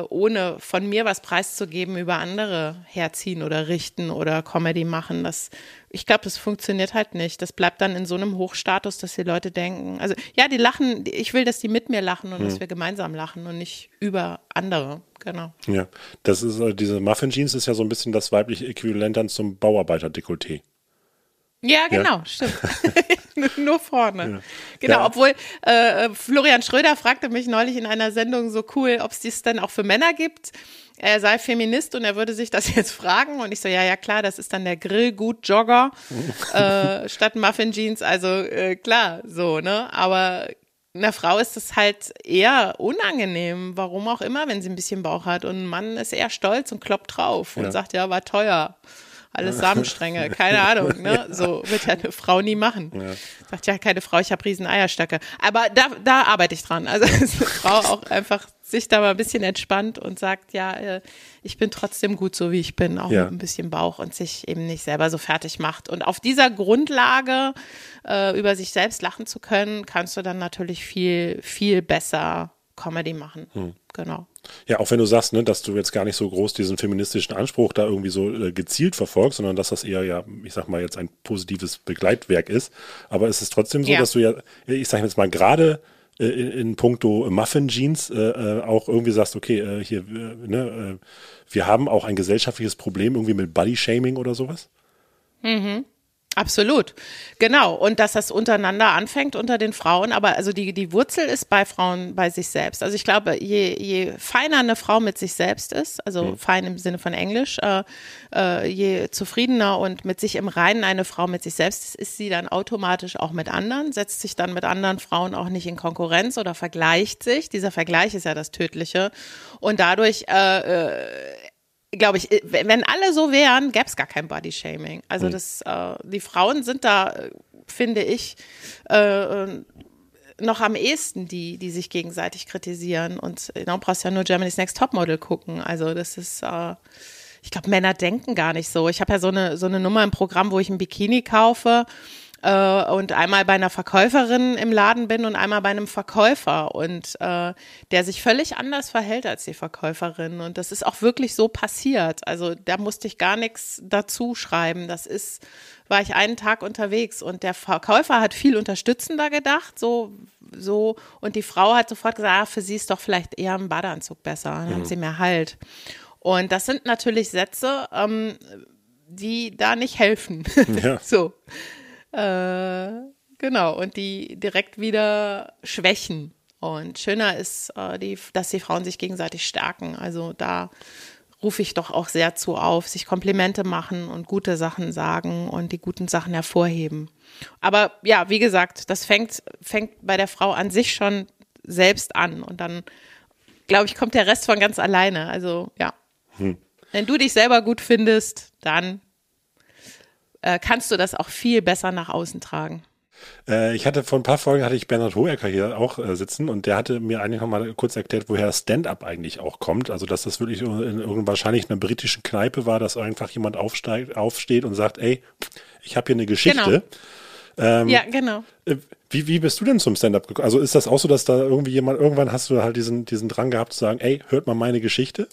S1: äh, ohne von mir was preiszugeben, über andere herziehen oder richten oder Comedy machen. Das, ich glaube, das funktioniert halt nicht. Das bleibt dann in so einem Hochstatus, dass die Leute denken, also ja, die lachen, ich will, dass die mit mir lachen und hm. dass wir gemeinsam lachen und nicht über andere. Genau.
S4: Ja, das ist, äh, diese Muffin Jeans ist ja so ein bisschen das weibliche Äquivalent dann zum Bauarbeiter-Dekolleté.
S1: Ja, genau, stimmt. <laughs> nur, vorne. Genau,
S4: Ja.
S1: obwohl äh, Florian Schröder fragte mich neulich in einer Sendung so cool, ob es dies denn auch für Männer gibt. Er sei Feminist und er würde sich das <laughs> jetzt fragen. Und ich so, ja, ja, klar, das ist dann der Grillgut-Jogger <laughs> äh, statt Muffin-Jeans. Also äh, klar, so, ne? Aber einer Frau ist es halt eher unangenehm, warum auch immer, wenn sie ein bisschen Bauch hat. Und ein Mann ist eher stolz und kloppt drauf und sagt, ja, war teuer. Alles Samenstränge, keine <laughs> Ahnung, ne? So wird ja eine Frau nie machen. Sagt ja keine Frau, ich habe riesen Eierstöcke. Aber da, da arbeite ich dran. Also <laughs> dass eine Frau auch einfach sich da mal ein bisschen entspannt und sagt, ja, äh, ich bin trotzdem gut so wie ich bin, auch
S4: Ja.
S1: mit ein bisschen Bauch und sich eben nicht selber so fertig macht. Und auf dieser Grundlage äh, über sich selbst lachen zu können, kannst du dann natürlich viel, viel besser Comedy machen.
S4: Hm.
S1: Genau.
S4: Ja, auch wenn du sagst, ne, dass du jetzt gar nicht so groß diesen feministischen Anspruch da irgendwie so äh, gezielt verfolgst, sondern dass das eher ja, ich sag mal, jetzt ein positives Begleitwerk ist. Aber es ist trotzdem so,
S1: Ja.
S4: dass du ja, ich sag jetzt mal, gerade äh, in, puncto Muffin Jeans äh, äh, auch irgendwie sagst, okay, äh, hier, äh, ne, äh, wir haben auch ein gesellschaftliches Problem irgendwie mit Body Shaming oder sowas.
S1: Absolut. Genau. Und dass das untereinander anfängt unter den Frauen. Aber also die, die Wurzel ist bei Frauen bei sich selbst. Also ich glaube, je, je feiner eine Frau mit sich selbst ist, also fein im Sinne von Englisch, äh, äh, je zufriedener und mit sich im Reinen eine Frau mit sich selbst ist, ist sie dann automatisch auch mit anderen, setzt sich dann mit anderen Frauen auch nicht in Konkurrenz oder vergleicht sich. Dieser Vergleich ist ja das Tödliche. Und dadurch äh, äh, glaube ich, wenn alle so wären, gäbe es gar kein Bodyshaming. Also das, äh, die Frauen sind da, äh, finde ich, äh, noch am ehesten die, die sich gegenseitig kritisieren. Und genau, brauchst ja nur Germany's Next Topmodel gucken. Also das ist, äh, ich glaube, Männer denken gar nicht so. Ich habe ja so eine, so eine Nummer im Programm, wo ich ein Bikini kaufe äh, und einmal bei einer Verkäuferin im Laden bin und einmal bei einem Verkäufer und äh, der sich völlig anders verhält als die Verkäuferin. Und das ist auch wirklich so passiert. Also da musste ich gar nichts dazu schreiben. Das ist, war ich einen Tag unterwegs und der Verkäufer hat viel unterstützender gedacht, so, so, und die Frau hat sofort gesagt, ah, für sie ist doch vielleicht eher ein Badeanzug besser, dann hat sie mehr Halt. Und das sind natürlich Sätze, ähm, die da nicht helfen.
S4: Ja. <laughs>
S1: so. Äh, genau, und die direkt wieder schwächen. Und schöner ist, äh, die, dass die Frauen sich gegenseitig stärken. Also da rufe ich doch auch sehr zu auf, sich Komplimente machen und gute Sachen sagen und die guten Sachen hervorheben. Aber ja, wie gesagt, das fängt, fängt bei der Frau an sich schon selbst an und dann, glaube ich, kommt der Rest von ganz alleine. Also ja, wenn du dich selber gut findest, dann äh, kannst du das auch viel besser nach außen tragen.
S4: Äh, ich hatte vor ein paar Folgen hatte ich Bernhard Hohecker hier auch äh, sitzen und der hatte mir eigentlich noch mal kurz erklärt, woher Stand-up eigentlich auch kommt. Also dass das wirklich in, in wahrscheinlich einer britischen Kneipe war, dass einfach jemand aufsteigt, aufsteht und sagt, ey, ich habe hier eine Geschichte.
S1: ja, genau.
S4: Wie, wie bist du denn zum Stand-up gekommen? Also ist das auch so, dass da irgendwie jemand, irgendwann hast du halt diesen, diesen Drang gehabt zu sagen, ey, hört mal meine Geschichte?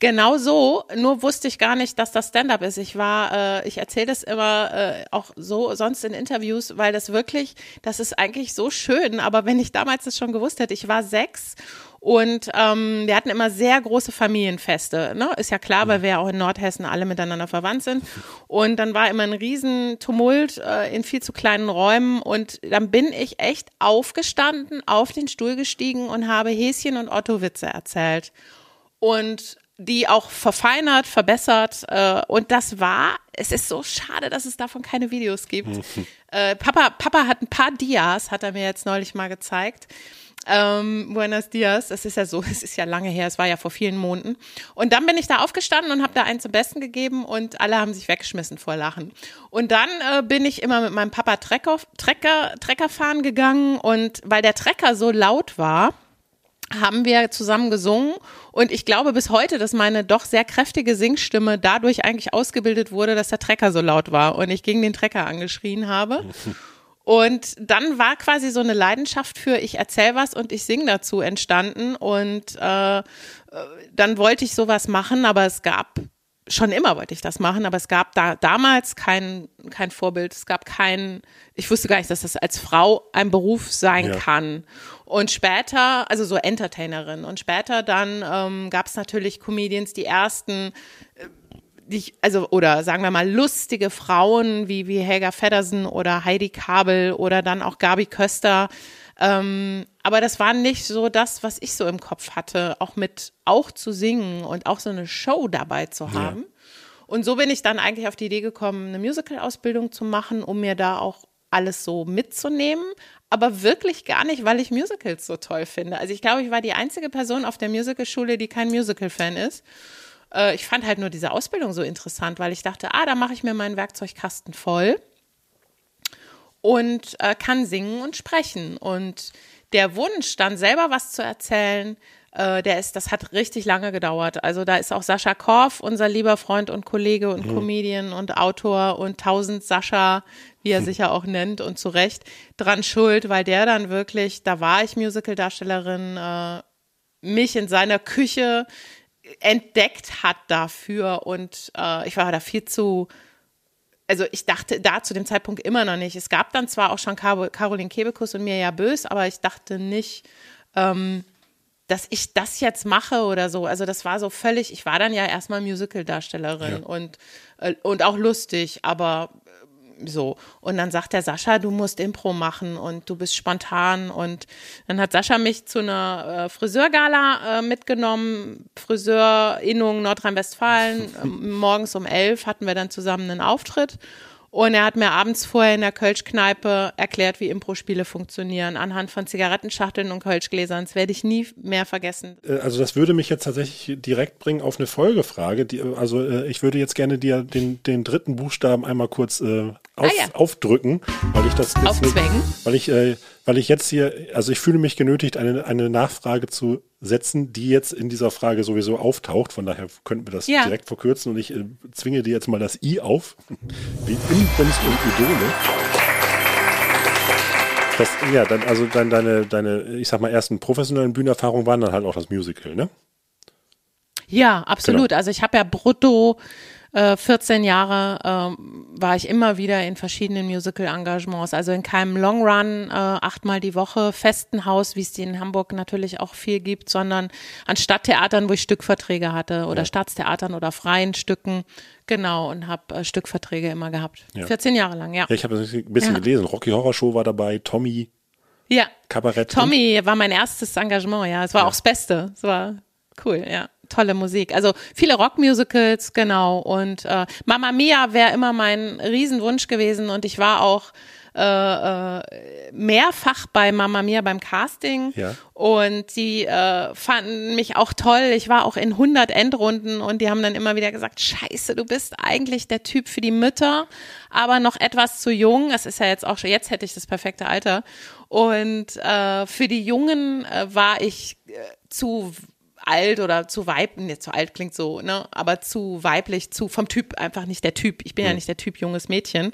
S1: Genau so, nur wusste ich gar nicht, dass das Stand-up ist. Ich war, äh, ich erzähle das immer äh, auch so sonst in Interviews, weil das wirklich, das ist eigentlich so schön. Aber wenn ich damals das schon gewusst hätte, ich war sechs und ähm, wir hatten immer sehr große Familienfeste. Ne? Ist ja klar, weil wir ja auch in Nordhessen alle miteinander verwandt sind. Und dann war immer ein Riesentumult äh, in viel zu kleinen Räumen. Und dann bin ich echt aufgestanden, auf den Stuhl gestiegen und habe Häschen und Otto Witze erzählt und die auch verfeinert, verbessert. Äh, und das war, es ist so schade, dass es davon keine Videos gibt. <laughs> äh, Papa, Papa hat ein paar Dias, hat er mir jetzt neulich mal gezeigt. Ähm, Buenos Dias, es ist ja so, <laughs> es ist ja lange her, es war ja vor vielen Monaten. Und dann bin ich da aufgestanden und habe da einen zum Besten gegeben und alle haben sich weggeschmissen vor Lachen. Und dann äh, bin ich immer mit meinem Papa Trecker, Trecker, Trecker fahren gegangen und weil der Trecker so laut war, haben wir zusammen gesungen und ich glaube bis heute, dass meine doch sehr kräftige Singstimme dadurch eigentlich ausgebildet wurde, dass der Trecker so laut war und ich gegen den Trecker angeschrien habe. <laughs> Und dann war quasi so eine Leidenschaft für ich erzähl was und ich sing dazu entstanden und äh, äh, dann wollte ich sowas machen, aber es gab schon immer wollte ich das machen, aber es gab da damals kein, kein Vorbild. Es gab kein, ich wusste gar nicht, dass das als Frau ein Beruf sein
S4: Ja.
S1: kann. Und später, also so Entertainerin. Und später dann ähm, gab es natürlich Comedians, die ersten, äh, ich, also, oder sagen wir mal, lustige Frauen wie, wie Helga Feddersen oder Heidi Kabel oder dann auch Gabi Köster. Ähm, aber das war nicht so das, was ich so im Kopf hatte, auch mit auch zu singen und auch so eine Show dabei zu haben. Und so bin ich dann eigentlich auf die Idee gekommen, eine Musical-Ausbildung zu machen, um mir da auch alles so mitzunehmen, aber wirklich gar nicht, weil ich Musicals so toll finde. Also ich glaube, ich war die einzige Person auf der Musicalschule, die kein Musical-Fan ist. Äh, ich fand halt nur diese Ausbildung so interessant, weil ich dachte, ah, da mache ich mir meinen Werkzeugkasten voll und äh, kann singen und sprechen. Und der Wunsch, dann selber was zu erzählen, äh, der ist, das hat richtig lange gedauert. Also da ist auch Sascha Korf, unser lieber Freund und Kollege und Comedian und Autor und tausend Sascha, wie er sich ja auch nennt und zu Recht, dran schuld, weil der dann wirklich, da war ich Musical-Darstellerin, äh, mich in seiner Küche entdeckt hat dafür und äh, ich war da viel zu also ich dachte da zu dem Zeitpunkt immer noch nicht. Es gab dann zwar auch schon Car Caroline Kebekus und Mirja Bös, aber ich dachte nicht, ähm, dass ich das jetzt mache oder so. Also das war so völlig, ich war dann ja erstmal Musical-Darstellerin
S4: Ja.
S1: und, äh, und auch lustig, aber äh, so. Und dann sagt der Sascha, du musst Impro machen und du bist spontan. Und dann hat Sascha mich zu einer äh, Friseurgala äh, mitgenommen, Friseurinnung Nordrhein-Westfalen. <laughs> Ähm, morgens um elf hatten wir dann zusammen einen Auftritt. Und er hat mir abends vorher in der Kölschkneipe erklärt, wie Impro-Spiele funktionieren, anhand von Zigarettenschachteln und Kölschgläsern. Das werde ich nie mehr vergessen.
S4: Äh, Also das würde mich jetzt tatsächlich direkt bringen auf eine Folgefrage. Die, also äh, ich würde jetzt gerne dir den, den dritten Buchstaben einmal kurz äh, auf,
S1: Ah, ja.
S4: aufdrücken, weil ich das
S1: Aufzwängen?
S4: Nicht, weil ich, äh, weil ich jetzt hier, also ich fühle mich genötigt, eine, eine Nachfrage zu setzen, die jetzt in dieser Frage sowieso auftaucht. Von daher könnten wir das
S1: Ja.
S4: direkt verkürzen und ich äh, zwinge dir jetzt mal das I auf, wie Inbrunst und Idole. Das, ja, dann, also dann deine, deine, ich sag mal, ersten professionellen Bühnenerfahrungen waren dann halt auch das Musical, ne?
S1: Ja, absolut.
S4: Genau.
S1: Also ich habe ja brutto äh, 14 Jahre ähm, war ich immer wieder in verschiedenen Musical-Engagements. Also in keinem Long Run, äh, achtmal die Woche, festen Haus, wie es die in Hamburg natürlich auch viel gibt, sondern an Stadttheatern, wo ich Stückverträge hatte oder Staatstheatern oder freien Stücken. Genau, und habe äh, Stückverträge immer gehabt.
S4: Ja.
S1: 14 Jahre lang, ja.
S4: Ja, ich habe ein bisschen
S1: Ja.
S4: gelesen. Rocky Horror Show war dabei, Tommy,
S1: Ja.
S4: Kabarett.
S1: Tommy war mein erstes Engagement, ja. Es war auch das Beste. Es war cool, ja. Tolle Musik. Also viele Rockmusicals, genau. Und äh, Mamma Mia wäre immer mein Riesenwunsch gewesen. Und ich war auch äh, äh, mehrfach bei Mamma Mia beim Casting.
S4: Ja.
S1: Und die äh, fanden mich auch toll. Ich war auch in 100 Endrunden und die haben dann immer wieder gesagt, scheiße, du bist eigentlich der Typ für die Mütter, aber noch etwas zu jung. Das ist ja jetzt auch schon, jetzt hätte ich das perfekte Alter. Und äh, für die Jungen äh, war ich äh, zu alt oder zu weib, nee, zu alt klingt so, ne, aber zu weiblich, zu vom Typ einfach nicht der Typ. Ich bin ja nicht der Typ junges Mädchen.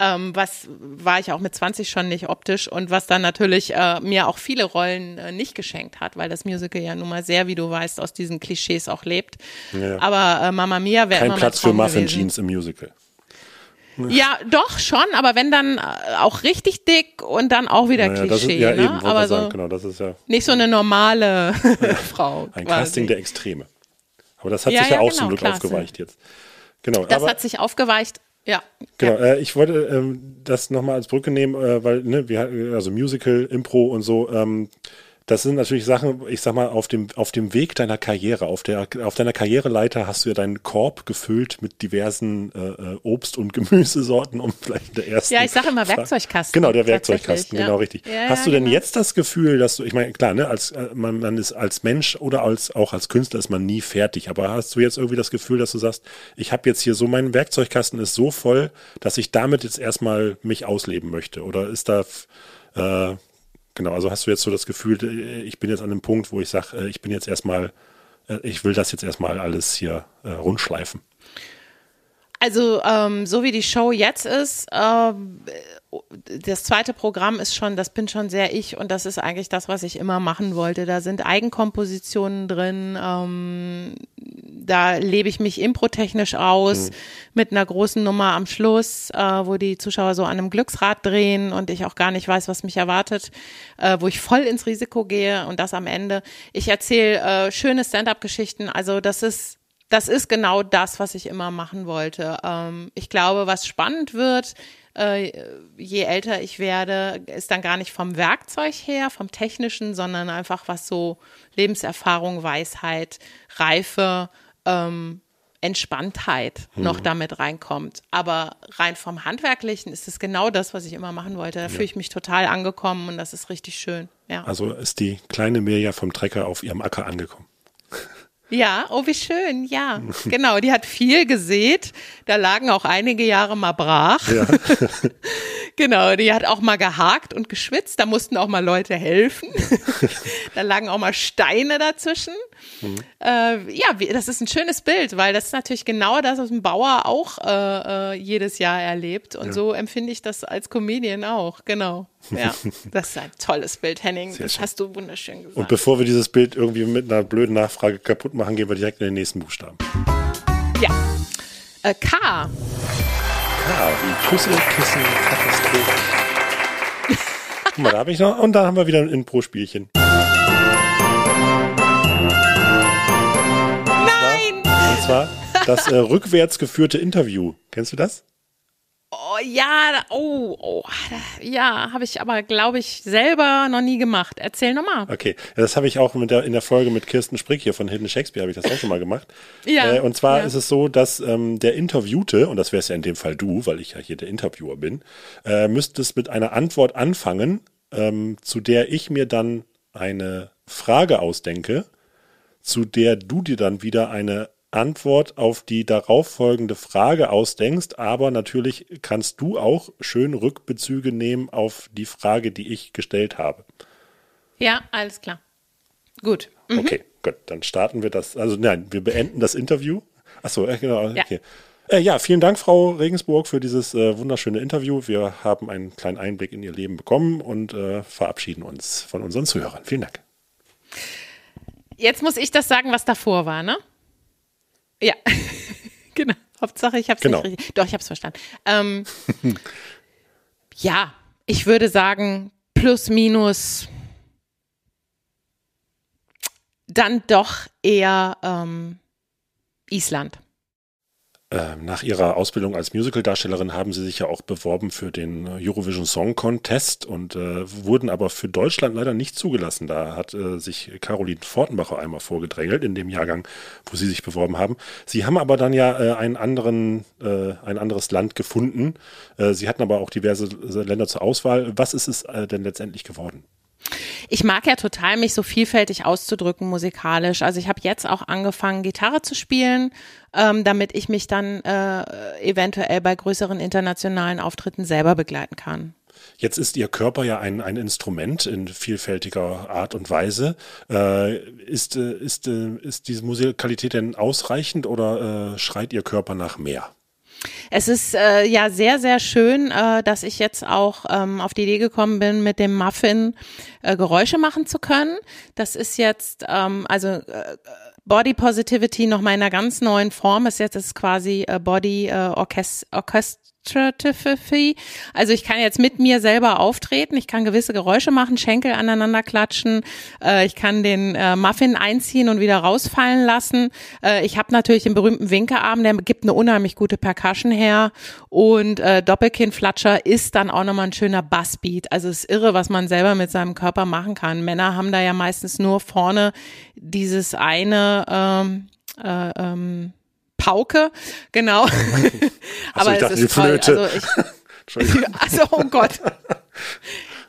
S1: Ähm, was war ich auch mit 20 schon nicht optisch und was dann natürlich äh, mir auch viele Rollen äh, nicht geschenkt hat, weil das Musical ja nun mal sehr, wie du weißt, aus diesen Klischees auch lebt.
S4: Ja.
S1: Aber äh, Mama Mia wäre
S4: Kein Platz für Muffin
S1: gewesen.
S4: Jeans im Musical.
S1: Ja, doch schon, aber wenn dann äh, auch richtig dick und dann auch wieder
S4: Naja, das ist,
S1: Klischee,
S4: ja,
S1: ne?
S4: eben,
S1: aber so
S4: sagen, genau, das ist ja
S1: nicht so eine normale <laughs> Frau.
S4: ein
S1: quasi.
S4: Casting der Extreme. Aber das hat
S1: Ja,
S4: sich ja,
S1: ja,
S4: auch
S1: genau,
S4: zum Glück
S1: klasse.
S4: aufgeweicht jetzt. Genau,
S1: Das
S4: aber
S1: hat sich aufgeweicht. Ja.
S4: genau, äh, ich wollte ähm, das nochmal als Brücke nehmen, äh, weil, ne, wir hatten- also Musical, Impro und so, ähm, das sind natürlich Sachen, ich sag mal, auf dem, auf dem Weg deiner Karriere, auf der, auf deiner Karriereleiter hast du ja deinen Korb gefüllt mit diversen äh, äh, Obst- und <laughs> Gemüsesorten, um vielleicht der ersten.
S1: Ja, ich sage immer Werkzeugkasten.
S4: Genau, der Werkzeugkasten,
S1: ja.
S4: genau richtig.
S1: Ja,
S4: Hast du denn
S1: genau.
S4: jetzt das Gefühl, dass du, ich meine, klar, ne, als äh, man, man ist als Mensch oder als auch als Künstler ist man nie fertig, aber hast du jetzt irgendwie das Gefühl, dass du sagst, ich habe jetzt hier so mein Werkzeugkasten ist so voll, dass ich damit jetzt erstmal mich ausleben möchte? Oder ist da äh, genau, also hast du jetzt so das Gefühl, äh, ich bin jetzt an einem Punkt, wo ich sage, äh, ich bin jetzt erstmal, äh, ich will das jetzt erstmal alles hier rundschleifen.
S1: Also ähm, so wie die Show jetzt ist, ähm, das zweite Programm ist schon, das bin schon sehr ich und das ist eigentlich das, was ich immer machen wollte. Da sind Eigenkompositionen drin, ähm, da lebe ich mich improtechnisch aus mit einer großen Nummer am Schluss, äh, wo die Zuschauer so an einem Glücksrad drehen und ich auch gar nicht weiß, was mich erwartet, äh, wo ich voll ins Risiko gehe und das am Ende. Ich erzähle äh, schöne Stand-up-Geschichten, also das ist das ist genau das, was ich immer machen wollte. Ähm, ich glaube, was spannend wird, äh, je älter ich werde, ist dann gar nicht vom Werkzeug her, vom technischen, sondern einfach was so Lebenserfahrung, Weisheit, Reife, ähm, Entspanntheit noch damit reinkommt. Aber rein vom Handwerklichen ist es genau das, was ich immer machen wollte. Da fühle ich mich total angekommen und das ist richtig schön. Ja.
S4: Also ist die kleine Mirja vom Trecker auf ihrem Acker angekommen.
S1: Ja, oh, wie schön, ja. <laughs> Genau, die hat viel gesät. Da lagen auch einige Jahre mal brach.
S4: Ja. <laughs>
S1: Genau, die hat auch mal gehakt und geschwitzt. Da mussten auch mal Leute helfen. <laughs> da lagen auch mal Steine dazwischen. Äh, ja, das ist ein schönes Bild, weil das ist natürlich genau das, was ein Bauer auch äh, äh, jedes Jahr erlebt. Und so empfinde ich das als Comedian auch. Genau. Ja, <laughs> das ist ein tolles Bild, Henning. das
S4: schön.
S1: hast du wunderschön gesagt.
S4: Und bevor wir dieses Bild irgendwie mit einer blöden Nachfrage kaputt machen, gehen wir direkt in den nächsten Buchstaben.
S1: ja. Äh, K.
S4: Ja, wie Küsse, Kissen, Katastrophe. Guck mal, da habe ich noch. Und da haben wir wieder ein Impro-Spielchen.
S1: Nein!
S4: Und zwar das äh, rückwärts geführte Interview. Kennst du das?
S1: Oh ja, oh, oh ja, habe ich aber, glaube ich, selber noch nie gemacht. Erzähl nochmal.
S4: Okay, ja, das habe ich auch der, in der Folge mit Kirsten Sprick hier von Hidden Shakespeare, habe ich das auch schon mal gemacht.
S1: Ja,
S4: Äh, und zwar
S1: ja.
S4: ist es so, dass ähm, der Interviewte, und das wär's ja in dem Fall du, weil ich ja hier der Interviewer bin, äh, müsstest mit einer Antwort anfangen, ähm, zu der ich mir dann eine Frage ausdenke, zu der du dir dann wieder eine Antwort auf die darauffolgende Frage ausdenkst, aber natürlich kannst du auch schön Rückbezüge nehmen auf die Frage, die ich gestellt habe.
S1: Ja, alles klar. Gut.
S4: Okay, gut, dann starten wir das. Also nein, wir beenden das Interview. Achso, äh, genau.
S1: Ja.
S4: Okay. Äh, ja, vielen Dank, Frau Regensburg, für dieses äh, wunderschöne Interview. Wir haben einen kleinen Einblick in Ihr Leben bekommen und äh, verabschieden uns von unseren Zuhörern. Vielen Dank.
S1: Jetzt muss ich das sagen, was davor war, ne? Ja. <laughs> genau. Hauptsache, ich habe es
S4: Genau.
S1: nicht richtig. Doch, ich habe es verstanden. Ähm, <laughs> ja, ich würde sagen, plus minus dann doch eher ähm, Island.
S4: Ähm, nach Ihrer Ausbildung als Musicaldarstellerin haben Sie sich ja auch beworben für den äh, Eurovision Song Contest und äh, wurden aber für Deutschland leider nicht zugelassen. Da hat äh, sich Caroline Fortenbacher einmal vorgedrängelt in dem Jahrgang, wo Sie sich beworben haben. Sie haben aber dann ja äh, einen anderen, äh, ein anderes Land gefunden. Äh, Sie hatten aber auch diverse Länder zur Auswahl. Was ist es denn letztendlich geworden?
S1: Ich mag ja total, mich so vielfältig auszudrücken musikalisch. Also ich habe jetzt auch angefangen, Gitarre zu spielen, ähm, damit ich mich dann äh, eventuell bei größeren internationalen Auftritten selber begleiten kann.
S4: Jetzt ist Ihr Körper ja ein, ein Instrument in vielfältiger Art und Weise. Äh, ist, äh, ist, äh, ist diese Musikalität denn ausreichend oder äh, schreit Ihr Körper nach mehr?
S1: Es ist äh, ja sehr, sehr schön, äh, dass ich jetzt auch ähm, auf die Idee gekommen bin, mit dem Muffin äh, Geräusche machen zu können. Das ist jetzt, ähm, also äh, Body Positivity noch mal in einer ganz neuen Form. Ist jetzt ist quasi äh, Body äh, Orchest Orchestrativity. Also ich kann jetzt mit mir selber auftreten, ich kann gewisse Geräusche machen, Schenkel aneinander klatschen, äh, ich kann den äh, Muffin einziehen und wieder rausfallen lassen. Äh, ich habe natürlich den berühmten Winkearm, der gibt eine unheimlich gute Percussion her und äh, Doppelkinnflatscher ist dann auch nochmal ein schöner Bassbeat. Also es ist irre, was man selber mit seinem Körper machen kann. Männer haben da ja meistens nur vorne dieses eine ähm, äh, ähm, Pauke, genau. <laughs> Aber <laughs>
S4: ich
S1: es
S4: dachte,
S1: ist
S4: die
S1: toll.
S4: Flöte.
S1: Also ich, also, oh Gott. <laughs>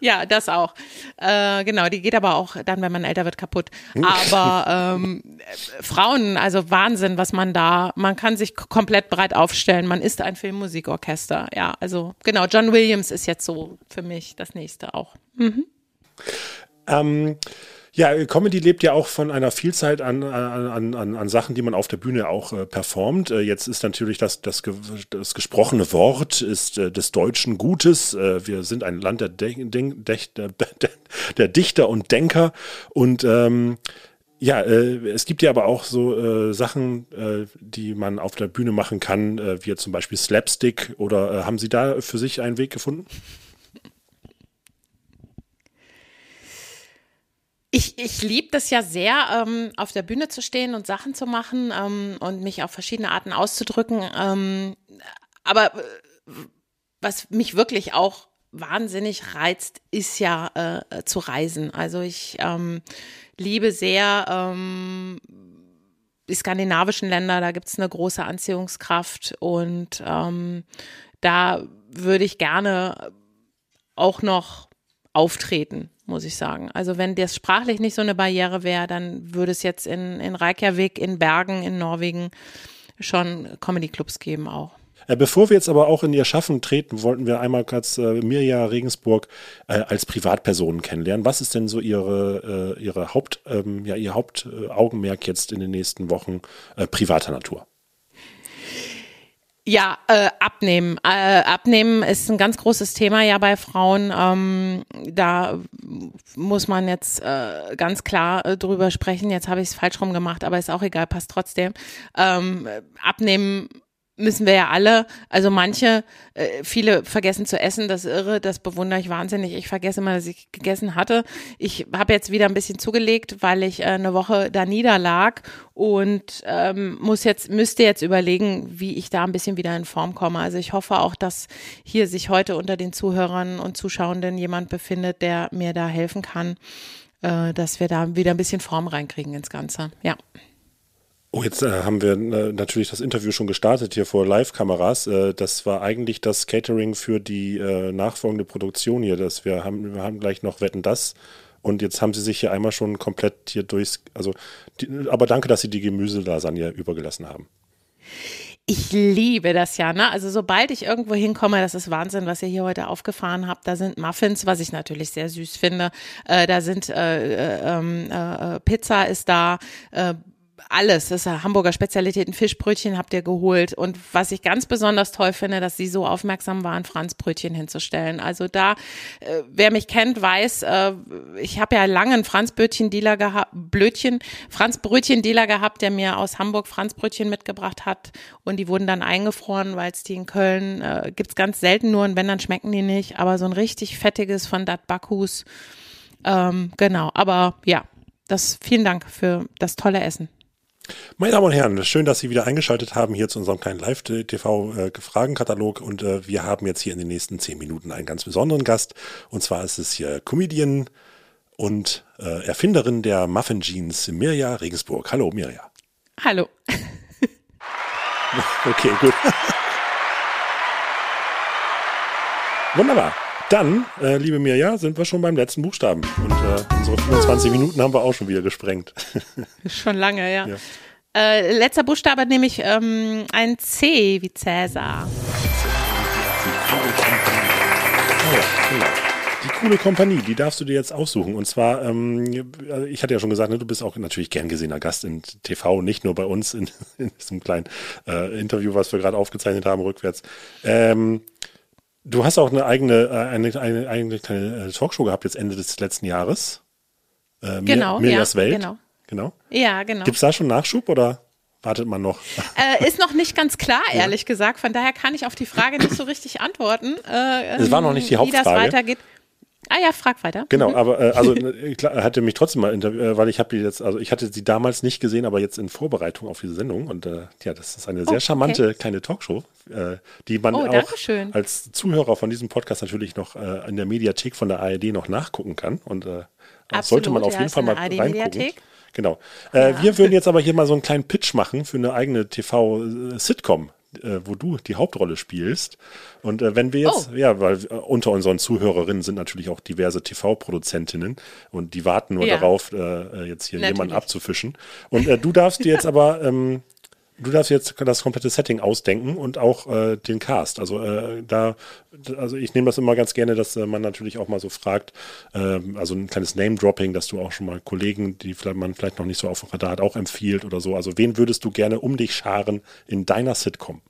S1: Ja, das auch. Äh, genau, die geht aber auch dann, wenn man älter wird, kaputt. Aber ähm, äh, Frauen, also Wahnsinn, was man da, man kann sich komplett breit aufstellen. Man ist ein Filmmusikorchester. Ja, also genau, John Williams ist jetzt so für mich das nächste auch.
S4: Ähm, ja, Comedy lebt ja auch von einer Vielzahl an, an, an, an Sachen, die man auf der Bühne auch äh, performt. Äh, jetzt ist natürlich das, das, das gesprochene Wort ist äh, des Deutschen Gutes. Äh, wir sind ein Land der, De Dech- der, der Dichter und Denker. Und ähm, ja, äh, es gibt ja aber auch so äh, Sachen, äh, die man auf der Bühne machen kann, äh, wie zum Beispiel Slapstick. Oder äh, haben Sie da für sich einen Weg gefunden?
S1: Ich, ich liebe das ja sehr, ähm, auf der Bühne zu stehen und Sachen zu machen ähm, und mich auf verschiedene Arten auszudrücken. Ähm, aber äh, was mich wirklich auch wahnsinnig reizt, ist ja äh, zu reisen. Also ich ähm, liebe sehr ähm, die skandinavischen Länder, da gibt es eine große Anziehungskraft und ähm, da würde ich gerne auch noch auftreten, muss ich sagen. Also wenn das sprachlich nicht so eine Barriere wäre, dann würde es jetzt in, in Reykjavik, in Bergen, in Norwegen schon Comedy-Clubs geben auch.
S4: Äh, bevor wir jetzt aber auch in ihr Schaffen treten, wollten wir einmal kurz äh, Mirja Regensburg äh, als Privatperson kennenlernen. Was ist denn so ihre, äh, ihre Haupt, ähm, ja, ihr Hauptaugenmerk jetzt in den nächsten Wochen äh, privater Natur?
S1: Ja, äh, abnehmen. Äh, abnehmen ist ein ganz großes Thema ja bei Frauen. Ähm, da muss man jetzt äh, ganz klar äh, drüber sprechen. Jetzt habe ich es falsch rum gemacht, aber ist auch egal, passt trotzdem. Ähm, abnehmen müssen wir ja alle, also manche, äh, viele vergessen zu essen, das irre, das bewundere ich wahnsinnig. Ich vergesse immer, dass ich gegessen hatte. Ich habe jetzt wieder ein bisschen zugelegt, weil ich äh, eine Woche da niederlag und ähm, muss jetzt, müsste jetzt überlegen, wie ich da ein bisschen wieder in Form komme. Also ich hoffe auch, dass hier sich heute unter den Zuhörern und Zuschauenden jemand befindet, der mir da helfen kann, äh, dass wir da wieder ein bisschen Form reinkriegen ins Ganze. Ja.
S4: Oh, jetzt äh, haben wir äh, natürlich das Interview schon gestartet hier vor Live-Kameras. Äh, das war eigentlich das Catering für die äh, nachfolgende Produktion hier. Das wir haben, wir haben gleich noch Wetten das. Und jetzt haben sie sich hier einmal schon komplett hier durchs, also, die, aber danke, dass sie die Gemüselasagne übergelassen haben.
S1: Ich liebe das ja, ne? Also sobald ich irgendwo hinkomme, das ist Wahnsinn, was ihr hier heute aufgefahren habt. Da sind Muffins, was ich natürlich sehr süß finde. Äh, da sind äh, äh, ähm, äh, Pizza ist da, äh, alles. Das ist Hamburger Spezialitäten, Fischbrötchen habt ihr geholt. Und was ich ganz besonders toll finde, dass sie so aufmerksam waren, Franzbrötchen hinzustellen. Also da, äh, wer mich kennt, weiß, äh, ich habe ja lange einen Franzbrötchen-Dealer gehabt, Blödchen, Franzbrötchen-Dealer gehabt, der mir aus Hamburg Franzbrötchen mitgebracht hat. Und die wurden dann eingefroren, weil es die in Köln äh, gibt's ganz selten nur und wenn, dann schmecken die nicht. Aber so ein richtig fettiges von Dat Bakus. Ähm, genau, aber ja, das, vielen Dank für das tolle Essen.
S4: Meine Damen und Herren, schön, dass Sie wieder eingeschaltet haben hier zu unserem kleinen Live-TV-Fragenkatalog. Und äh, wir haben jetzt hier in den nächsten zehn Minuten einen ganz besonderen Gast. Und zwar ist es hier Comedian und äh, Erfinderin der Muffin Jeans, Mirja Regensburg. Hallo, Mirja.
S1: Hallo. <laughs>
S4: okay, gut. Wunderbar. Dann, äh, liebe Mirja, sind wir schon beim letzten Buchstaben. Und äh, unsere 25 Minuten haben wir auch schon wieder gesprengt. <laughs>
S1: schon lange, ja. ja. Äh, letzter Buchstabe nämlich ähm, ein C wie Cäsar.
S4: Die coole Kompanie, die darfst du dir jetzt aussuchen. Und zwar, ähm, ich hatte ja schon gesagt, ne, du bist auch natürlich gern gesehener Gast in TV, nicht nur bei uns in, <laughs> in diesem kleinen äh, Interview, was wir gerade aufgezeichnet haben, rückwärts. Ähm, Du hast auch eine eigene, äh, eine, eine, eine kleine äh, Talkshow gehabt jetzt Ende des letzten Jahres.
S1: Äh, genau, Mirjas
S4: ja, Welt.
S1: Genau.
S4: genau.
S1: Ja, genau.
S4: Gibt es da schon Nachschub oder wartet man noch?
S1: Äh, ist noch nicht ganz klar, <laughs> ehrlich ja. gesagt. Von daher kann ich auf die Frage nicht so richtig antworten. Äh,
S4: das war noch nicht die Hauptfrage.
S1: Wie das weitergeht. Ah ja, frag weiter.
S4: Genau, mhm. aber äh, also <laughs> äh, klar, hatte mich trotzdem mal interviewt, äh, weil ich habe die jetzt, also ich hatte sie damals nicht gesehen, aber jetzt in Vorbereitung auf diese Sendung und äh, ja, das ist eine sehr oh, charmante okay. kleine Talkshow, äh, die man oh, auch als Zuhörer von diesem Podcast natürlich noch äh, in der Mediathek von der ARD noch nachgucken kann und äh, Absolut, sollte man auf ja, jeden Fall mal reingucken. Genau. Ja. Wir würden jetzt aber hier mal so einen kleinen Pitch machen für eine eigene TV-Sitcom äh, wo du die Hauptrolle spielst. Und äh, wenn wir jetzt, oh. ja, weil äh, unter unseren Zuhörerinnen sind natürlich auch diverse TV-Produzentinnen und die warten nur ja. darauf, äh, äh jetzt hier natürlich. jemanden abzufischen. Und du darfst dir jetzt aber ähm, du darfst jetzt das komplette Setting ausdenken und auch äh, den Cast. Also äh, da, also ich nehme das immer ganz gerne, dass äh, man natürlich auch mal so fragt, äh, also ein kleines Name-Dropping, dass du auch schon mal Kollegen, die vielleicht, man vielleicht noch nicht so auf dem Radar hat, auch empfiehlt oder so. Also wen würdest du gerne um dich scharen in deiner Sitcom?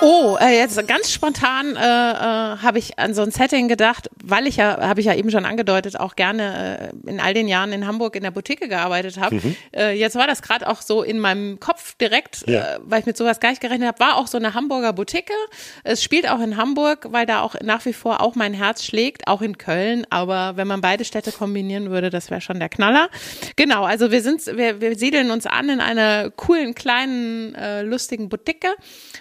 S1: Oh, äh, jetzt ganz spontan äh, äh, habe ich an so ein Setting gedacht, weil ich ja, habe ich ja eben schon angedeutet, auch gerne äh, in all den Jahren in Hamburg in der Boutique gearbeitet habe.
S4: Mhm.
S1: Äh, jetzt war das gerade auch so in meinem Kopf direkt,
S4: Ja.
S1: äh, weil ich mit sowas gar nicht gerechnet habe, war auch so eine Hamburger Boutique. Es spielt auch in Hamburg, weil da auch nach wie vor auch mein Herz schlägt, auch in Köln. Aber wenn man beide Städte kombinieren würde, das wäre schon der Knaller. Genau, also wir sind, wir, wir siedeln uns an in einer coolen, kleinen, äh, lustigen Boutique,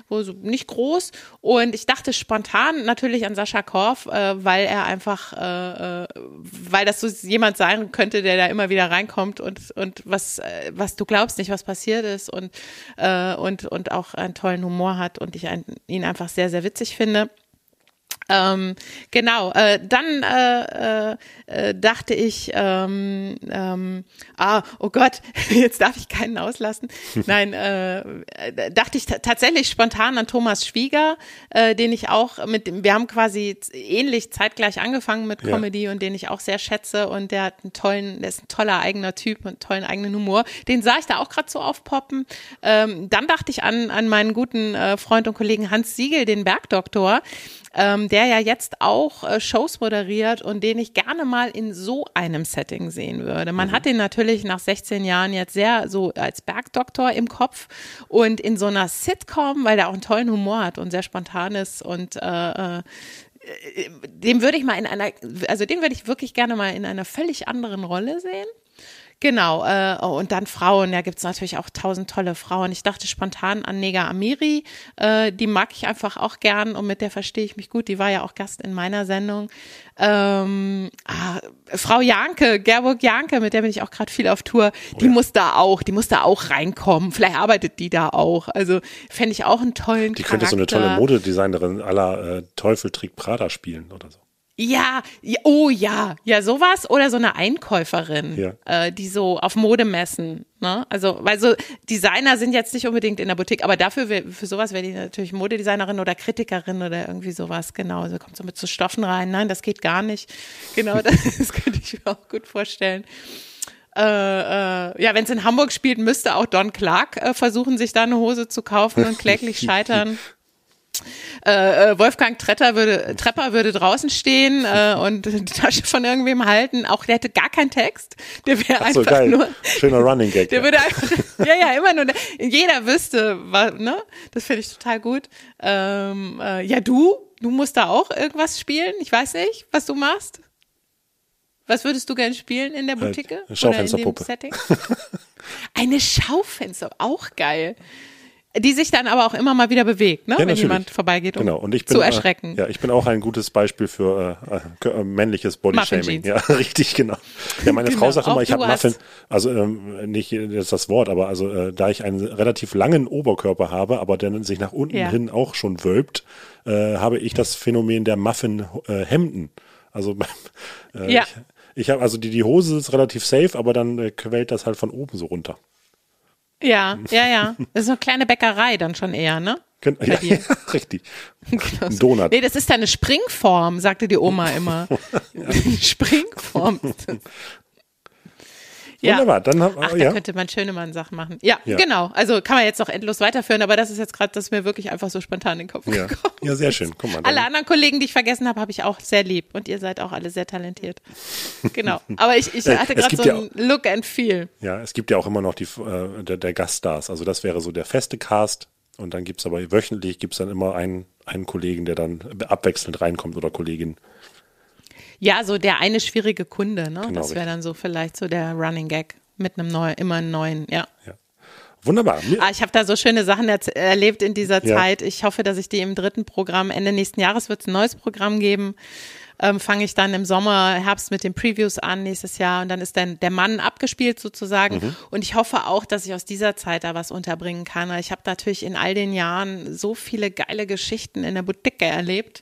S1: wo so nicht groß. Und ich dachte spontan natürlich an Sascha Korf, äh, weil er einfach, äh, äh, weil das so jemand sein könnte, der da immer wieder reinkommt und, und was, äh, was du glaubst nicht, was passiert ist und, äh, und, und auch einen tollen Humor hat und ich ein, ihn einfach sehr, sehr witzig finde. Ähm, genau, äh, dann äh, äh, äh, dachte ich, ähm, ähm, ah, oh Gott, <laughs> jetzt darf ich keinen auslassen. <laughs> Nein, äh, äh, dachte ich ta- tatsächlich spontan an Thomas Schwieger, äh, den ich auch mit, dem- wir haben quasi ähnlich zeitgleich angefangen mit
S4: Ja.
S1: Comedy und den ich auch sehr schätze und der hat einen tollen, der ist ein toller eigener Typ und tollen eigenen Humor. Den sah ich da auch gerade so aufpoppen. Ähm, dann dachte ich an, an meinen guten äh, Freund und Kollegen Hans Siegel, den Bergdoktor, ähm, der ja jetzt auch äh, Shows moderiert und den ich gerne mal in so einem Setting sehen würde. Man hat ihn natürlich nach 16 Jahren jetzt sehr so als Bergdoktor im Kopf und in so einer Sitcom, weil er auch einen tollen Humor hat und sehr spontan ist und äh, äh, dem würde ich mal in einer, also den würde ich wirklich gerne mal in einer völlig anderen Rolle sehen. Genau, äh, oh, und dann Frauen, da gibt's natürlich auch tausend tolle Frauen. Ich dachte spontan an Nega Amiri, äh, die mag ich einfach auch gern und mit der verstehe ich mich gut. Die war ja auch Gast in meiner Sendung. Ähm, ah, Frau Janke, Gerburg Janke, mit der bin ich auch gerade viel auf Tour, die muss da auch, die muss da auch reinkommen. Vielleicht arbeitet die da auch. Also fände ich auch einen tollen
S4: Die könnte so eine tolle
S1: Charakter.
S4: Modedesignerin aller äh, Teufel trägt Prada spielen oder so.
S1: Ja, ja, oh ja, ja, sowas oder so eine Einkäuferin,
S4: Ja.
S1: äh, die so auf Modemessen, ne? Also, weil so Designer sind jetzt nicht unbedingt in der Boutique, aber dafür für sowas wäre die natürlich Modedesignerin oder Kritikerin oder irgendwie sowas, genau. Also kommt so mit so Stoffen rein. Nein, das geht gar nicht. Genau, <laughs> das, das könnte ich mir auch gut vorstellen. Äh, äh, ja, wenn es in Hamburg spielt, müsste auch Don Clark äh, versuchen, sich da eine Hose zu kaufen und kläglich scheitern. <laughs> Äh, äh, Wolfgang Tretter würde, Trepper würde draußen stehen äh, und die Tasche von irgendwem halten. Auch der hätte gar keinen Text. Der wäre
S4: Ach so,
S1: einfach
S4: geil.
S1: nur.
S4: Schöner Running Gag. <laughs>
S1: Der
S4: ja.
S1: würde einfach, ja, ja, immer nur, jeder wüsste, was, ne? Das finde ich total gut. Ähm, äh, ja, du, du musst da auch irgendwas spielen. Ich weiß nicht, was du machst. Was würdest du gerne spielen in der Boutique?
S4: Äh, Schaufensterpuppe.
S1: Oder in dem Setting? Eine Schaufenster, auch geil. Die sich dann aber auch immer mal wieder bewegt, ne?
S4: Ja,
S1: wenn
S4: natürlich.
S1: jemand vorbeigeht, um
S4: Genau, und ich bin,
S1: zu
S4: äh,
S1: erschrecken.
S4: Ja, ich bin auch ein gutes Beispiel für äh, äh, männliches Bodyshaming. Ja, <laughs> richtig, genau. Ja, meine
S1: Genau,
S4: Frau sagt immer,
S1: auch
S4: ich habe Muffin, also ähm, nicht jetzt das Wort, aber also äh, da ich einen relativ langen Oberkörper habe, aber der sich nach unten
S1: Ja.
S4: hin auch schon wölbt, äh, habe ich das Phänomen der Muffin-Hemden. Also <laughs> äh,
S1: Ja.
S4: ich, ich habe also die, die Hose ist relativ safe, aber dann äh, quält das halt von oben so runter.
S1: Ja, ja, ja. Das ist eine kleine Bäckerei dann schon eher, ne?
S4: Gen- Ja,
S1: dir. <laughs>
S4: richtig. <laughs>
S1: Genau
S4: Ein
S1: so.
S4: Donut.
S1: Nee, das ist eine Springform, sagte die Oma immer. <laughs> Springform. Ja.
S4: Wunderbar, dann haben
S1: Ach, da
S4: ja.
S1: könnte man schöne Mann Sachen machen. Ja,
S4: Ja.
S1: genau. Also kann man jetzt noch endlos weiterführen, aber das ist jetzt gerade, das mir wirklich einfach so spontan in den Kopf
S4: Ja.
S1: gekommen.
S4: ja, sehr schön. Guck mal.
S1: Alle anderen Kollegen, die ich vergessen habe, habe ich auch sehr lieb. Und ihr seid auch alle sehr talentiert. Genau. Aber ich, ich
S4: Äh,
S1: hatte
S4: es
S1: gerade
S4: gibt
S1: so
S4: ja
S1: ein Look and Feel.
S4: Ja, es gibt ja auch immer noch die, äh, der, der Gaststars. Also das wäre so der feste Cast. Und dann gibt's aber wöchentlich gibt's dann immer einen, einen Kollegen, der dann abwechselnd reinkommt oder Kollegin.
S1: Ja, so der eine schwierige Kunde, ne?
S4: Genau,
S1: das wäre dann so vielleicht so der Running Gag mit einem neuen, immer einen neuen, ja.
S4: Wunderbar. Mir,
S1: Ah, ich habe da so schöne Sachen erlebt in dieser
S4: Ja.
S1: Zeit. Ich hoffe, dass ich die im dritten Programm, Ende nächsten Jahres wird es ein neues Programm geben. Ähm, Fange ich dann im Sommer, Herbst mit den Previews an nächstes Jahr und dann ist dann der Mann abgespielt sozusagen.
S4: Mhm.
S1: Und ich hoffe auch, dass ich aus dieser Zeit da was unterbringen kann. Ich habe natürlich in all den Jahren so viele geile Geschichten in der Boutique erlebt,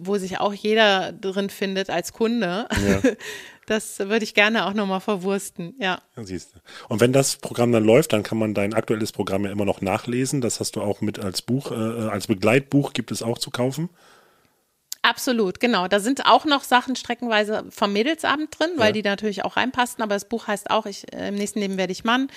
S1: wo sich auch jeder drin findet als Kunde. <laughs> Das würde ich gerne auch nochmal verwursten, ja.
S4: siehst du. Und wenn das Programm dann läuft, dann kann man dein aktuelles Programm ja immer noch nachlesen. Das hast du auch mit als Buch, äh, als Begleitbuch gibt es auch zu kaufen.
S1: Absolut, genau. Da sind auch noch Sachen streckenweise vom Mädelsabend drin, weil
S4: Ja.
S1: die natürlich auch reinpassten. Aber das Buch heißt auch, ich, äh, im nächsten Leben werde ich Mann,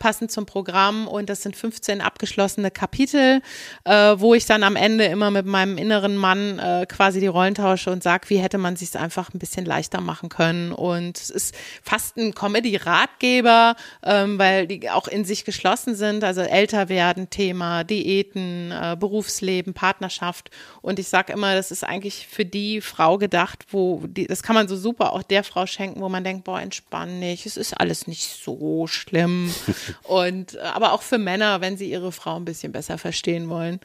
S1: passend zum Programm. Und das sind 15 abgeschlossene Kapitel, äh, wo ich dann am Ende immer mit meinem inneren Mann äh, quasi die Rollen tausche und sage, wie hätte man sich einfach ein bisschen leichter machen können. Und es ist fast ein Comedy-Ratgeber, ähm, weil die auch in sich geschlossen sind. Also älter werden, Thema, Diäten, äh, Berufsleben, Partnerschaft. Und ich sage immer, das ist eigentlich für die Frau gedacht, wo die, das kann man so super auch der Frau schenken, wo man denkt, boah, entspann nicht, es ist alles nicht so schlimm. <laughs> Und äh, aber auch für Männer, wenn sie ihre Frau ein bisschen besser verstehen wollen.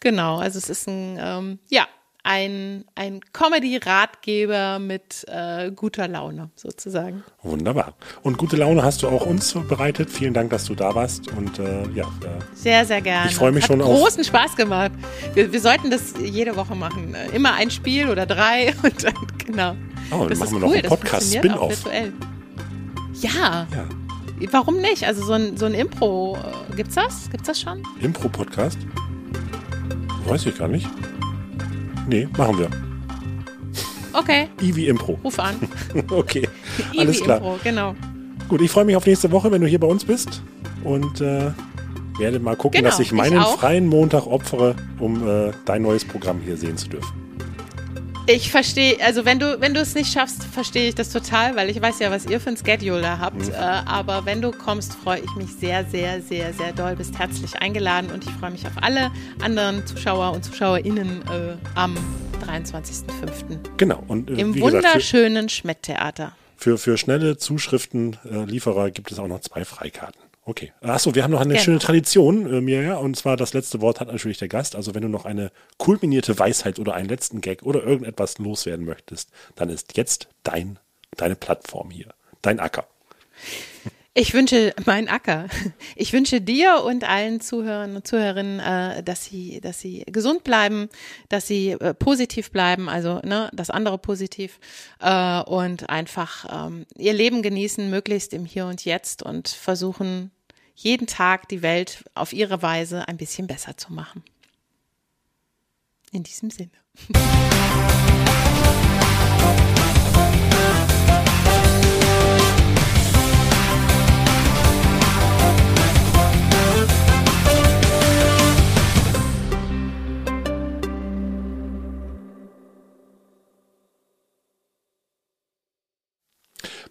S1: Genau, also es ist ein, ähm, ja, ein, ein Comedy-Ratgeber mit äh, guter Laune sozusagen.
S4: Wunderbar. Und gute Laune hast du auch uns bereitet. Vielen Dank, dass du da warst. Und äh, ja, äh,
S1: Sehr, sehr gerne.
S4: Ich freu mich
S1: Hat
S4: schon auf-
S1: großen Spaß gemacht. Wir, wir sollten das jede Woche machen. Immer ein Spiel oder drei <laughs> und dann, genau.
S4: Oh, dann machen wir noch
S1: cool,
S4: einen
S1: das
S4: Podcast
S1: funktioniert auch
S4: Spin-off.
S1: virtuell. Ja,
S4: ja.
S1: warum nicht? Also so ein, so ein Impro, äh, gibt's das? Gibt's das schon?
S4: Impro-Podcast? Weiß ich gar nicht. Nee, machen wir.
S1: Okay,
S4: Ivi Impro.
S1: ruf an. <laughs>
S4: Okay, alles
S1: Ivi
S4: klar.
S1: Impro, genau.
S4: Gut, ich freue mich auf nächste Woche, wenn du hier bei uns bist. Und äh, werde mal gucken,
S1: Genau,
S4: dass ich
S1: ich
S4: meinen
S1: auch.
S4: freien Montag opfere, um äh, dein neues Programm hier sehen zu dürfen.
S1: Ich verstehe, also wenn du, wenn du es nicht schaffst, verstehe ich das total, weil ich weiß ja, was ihr für ein Schedule da habt. Äh, aber wenn du kommst, freue ich mich sehr, sehr, sehr, sehr doll. Bist herzlich eingeladen und ich freue mich auf alle anderen Zuschauer und ZuschauerInnen äh, am 23.05.
S4: Genau. Und äh,
S1: im wunderschönen Schmidt-Theater.
S4: für, für schnelle Zuschriftenlieferer äh, Lieferer gibt es auch noch zwei Freikarten. Okay. Achso, wir haben noch eine
S1: Genau.
S4: schöne Tradition, äh, Mirja, und zwar das letzte Wort hat natürlich der Gast. Also wenn du noch eine kulminierte Weisheit oder einen letzten Gag oder irgendetwas loswerden möchtest, dann ist jetzt dein, deine Plattform hier, dein Acker.
S1: Ich wünsche, mein Acker, ich wünsche dir und allen Zuhörern und Zuhörerinnen, äh, dass sie, dass sie gesund bleiben, dass sie äh, positiv bleiben, also ne, das andere positiv äh, und einfach ähm, ihr Leben genießen, möglichst im Hier und Jetzt und versuchen, jeden Tag die Welt auf ihre Weise ein bisschen besser zu machen. In diesem Sinne.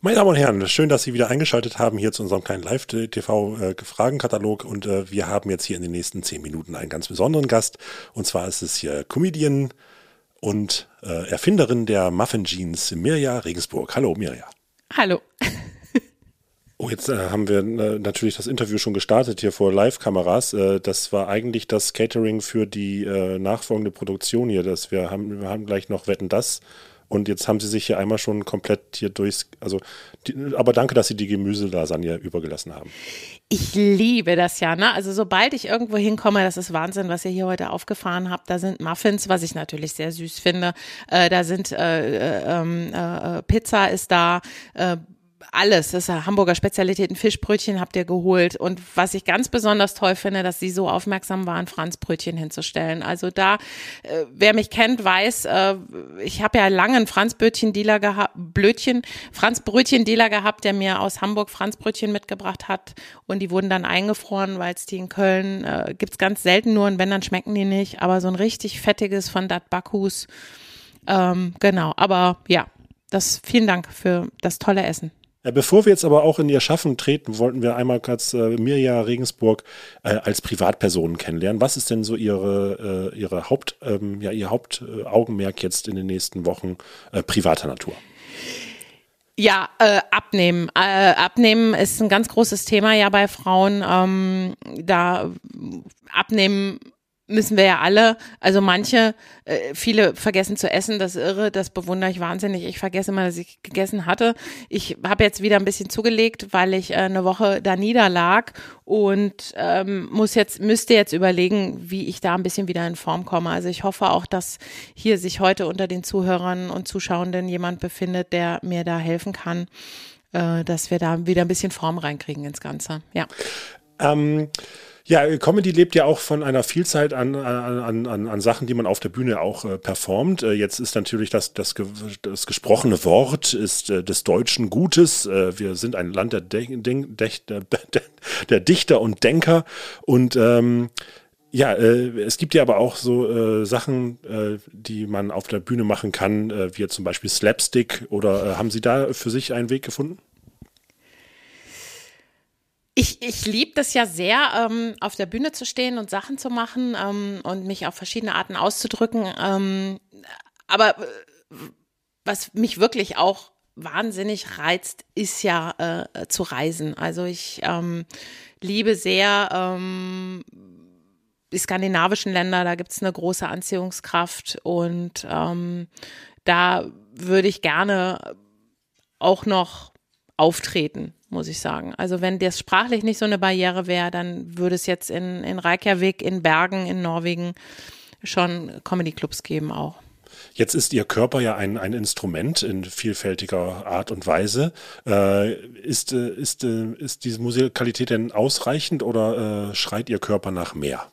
S4: Meine Damen und Herren, schön, dass Sie wieder eingeschaltet haben hier zu unserem kleinen Live-TV-Fragenkatalog. Und äh, wir haben jetzt hier in den nächsten zehn Minuten einen ganz besonderen Gast. Und zwar ist es hier Comedian und äh, Erfinderin der Muffin Jeans, Mirja Regensburg. Hallo, Mirja.
S1: Hallo. <laughs>
S4: Oh, jetzt äh, haben wir äh, natürlich das Interview schon gestartet hier vor Live-Kameras. Äh, das war eigentlich das Catering für die äh, nachfolgende Produktion hier. Das wir haben, wir haben gleich noch Wetten das. Und jetzt haben sie sich hier einmal schon komplett hier durchs, also, die, aber danke, dass sie die Gemüselasagne übergelassen haben.
S1: Ich liebe das ja, ne? Also sobald ich irgendwo hinkomme, das ist Wahnsinn, was ihr hier heute aufgefahren habt. Da sind Muffins, was ich natürlich sehr süß finde. Äh, da sind äh, äh, ähm, äh, Pizza ist da. Alles, das Hamburger Spezialitäten, Fischbrötchen habt ihr geholt. Und was ich ganz besonders toll finde, dass sie so aufmerksam waren, Franzbrötchen hinzustellen. Also da, äh, wer mich kennt, weiß, äh, ich habe ja lange einen Franzbrötchen-Dealer gehabt, Blödchen, Franzbrötchen-Dealer gehabt, der mir aus Hamburg Franzbrötchen mitgebracht hat. Und die wurden dann eingefroren, weil es die in Köln äh, gibt's ganz selten nur und wenn, dann schmecken die nicht. Aber so ein richtig fettiges von Dat Bakus. Ähm, genau, aber ja, das, vielen Dank für das tolle Essen.
S4: Ja, bevor wir jetzt aber auch in ihr Schaffen treten, wollten wir einmal kurz äh, Mirja Regensburg äh, als Privatperson kennenlernen. Was ist denn so ihre, äh, ihre Haupt, ähm, ja, ihr Hauptaugenmerk jetzt in den nächsten Wochen äh, privater Natur?
S1: Ja, äh, abnehmen. Äh, abnehmen ist ein ganz großes Thema ja bei Frauen. Ähm, da abnehmen müssen wir ja alle. Also manche, äh, viele vergessen zu essen, das irre, das bewundere ich wahnsinnig. Ich vergesse immer, dass ich gegessen hatte. Ich habe jetzt wieder ein bisschen zugelegt, weil ich äh, eine Woche da niederlag und ähm, muss jetzt, müsste jetzt überlegen, wie ich da ein bisschen wieder in Form komme. Also ich hoffe auch, dass hier sich heute unter den Zuhörern und Zuschauenden jemand befindet, der mir da helfen kann, äh, dass wir da wieder ein bisschen Form reinkriegen ins Ganze. Ja.
S4: Ähm, Ja, Comedy lebt ja auch von einer Vielzahl an, an, an, an Sachen, die man auf der Bühne auch äh, performt. Äh, jetzt ist natürlich das, das, das gesprochene Wort ist äh, des Deutschen Gutes. Äh, wir sind ein Land der, De De De der Dichter und Denker. Und ähm, ja, äh, es gibt ja aber auch so äh, Sachen, die man auf der Bühne machen kann, wie zum Beispiel Slapstick. Oder haben Sie da für sich einen Weg gefunden?
S1: Ich, ich liebe das ja sehr, ähm, auf der Bühne zu stehen und Sachen zu machen ähm, und mich auf verschiedene Arten auszudrücken. Ähm, aber äh, was mich wirklich auch wahnsinnig reizt, ist ja äh, zu reisen. Also ich ähm, liebe sehr ähm, die skandinavischen Länder, da gibt es eine große Anziehungskraft und ähm, da würde ich gerne auch noch auftreten muss ich sagen. Also wenn das sprachlich nicht so eine Barriere wäre, dann würde es jetzt in, in Reykjavik, in Bergen, in Norwegen schon Comedy-Clubs geben auch.
S4: Jetzt ist Ihr Körper ja ein, ein Instrument in vielfältiger Art und Weise. Äh, ist, äh, ist, äh, ist diese Musikalität denn ausreichend oder äh, schreit Ihr Körper nach mehr?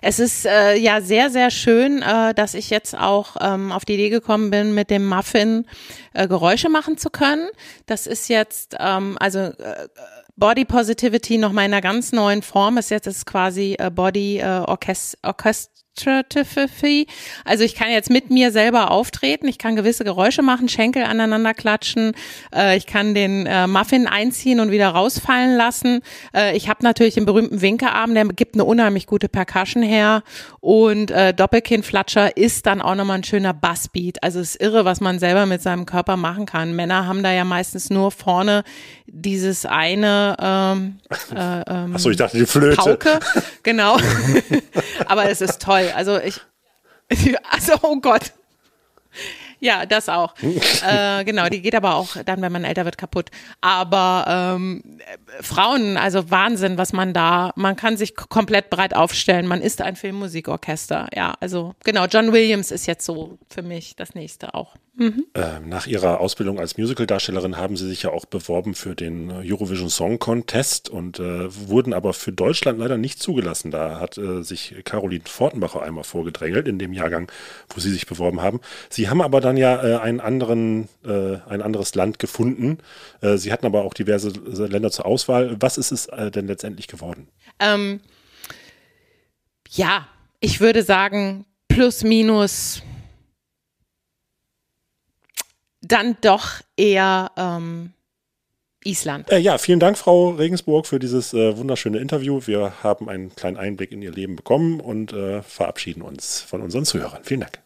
S1: Es ist äh, ja sehr, sehr schön, äh, dass ich jetzt auch ähm, auf die Idee gekommen bin, mit dem Muffin äh, Geräusche machen zu können. Das ist jetzt, ähm, also äh, Body Positivity noch mal in einer ganz neuen Form. Ist jetzt ist quasi äh, Body äh, Orchest Orchest. Also ich kann jetzt mit mir selber auftreten, ich kann gewisse Geräusche machen, Schenkel aneinander klatschen, äh, ich kann den äh, Muffin einziehen und wieder rausfallen lassen. Äh, ich habe natürlich den berühmten Winkearm, der gibt eine unheimlich gute Percussion her und äh, Doppelkinnflatscher ist dann auch nochmal ein schöner Bassbeat. Also es ist irre, was man selber mit seinem Körper machen kann. Männer haben da ja meistens nur vorne dieses eine ähm,
S4: äh, ähm, Achso, ich dachte die Flöte.
S1: Pauke, genau. <laughs> Aber es ist toll. Also ich, <laughs> also oh Gott. Ja, das auch. <laughs> äh, genau, die geht aber auch dann, wenn man älter wird, kaputt. Aber ähm, Frauen, also Wahnsinn, was man da, man kann sich komplett breit aufstellen. Man ist ein Filmmusikorchester. Ja, also genau, John Williams ist jetzt so für mich das nächste auch.
S4: Mhm. Ähm, nach Ihrer Ausbildung als Musicaldarstellerin haben Sie sich ja auch beworben für den Eurovision Song Contest und äh, wurden aber für Deutschland leider nicht zugelassen. Da hat äh, sich Caroline Fortenbacher einmal vorgedrängelt in dem Jahrgang, wo Sie sich beworben haben. Sie haben aber dann ja äh, einen anderen, äh, ein anderes Land gefunden. Äh, Sie hatten aber auch diverse Länder zur Auswahl. Was ist es äh, denn letztendlich geworden? Ähm,
S1: ja, ich würde sagen plus minus dann doch eher ähm, Island.
S4: Äh, ja, vielen Dank, Frau Regensburg, für dieses äh, wunderschöne Interview. Wir haben einen kleinen Einblick in Ihr Leben bekommen und äh, verabschieden uns von unseren Zuhörern. Vielen Dank.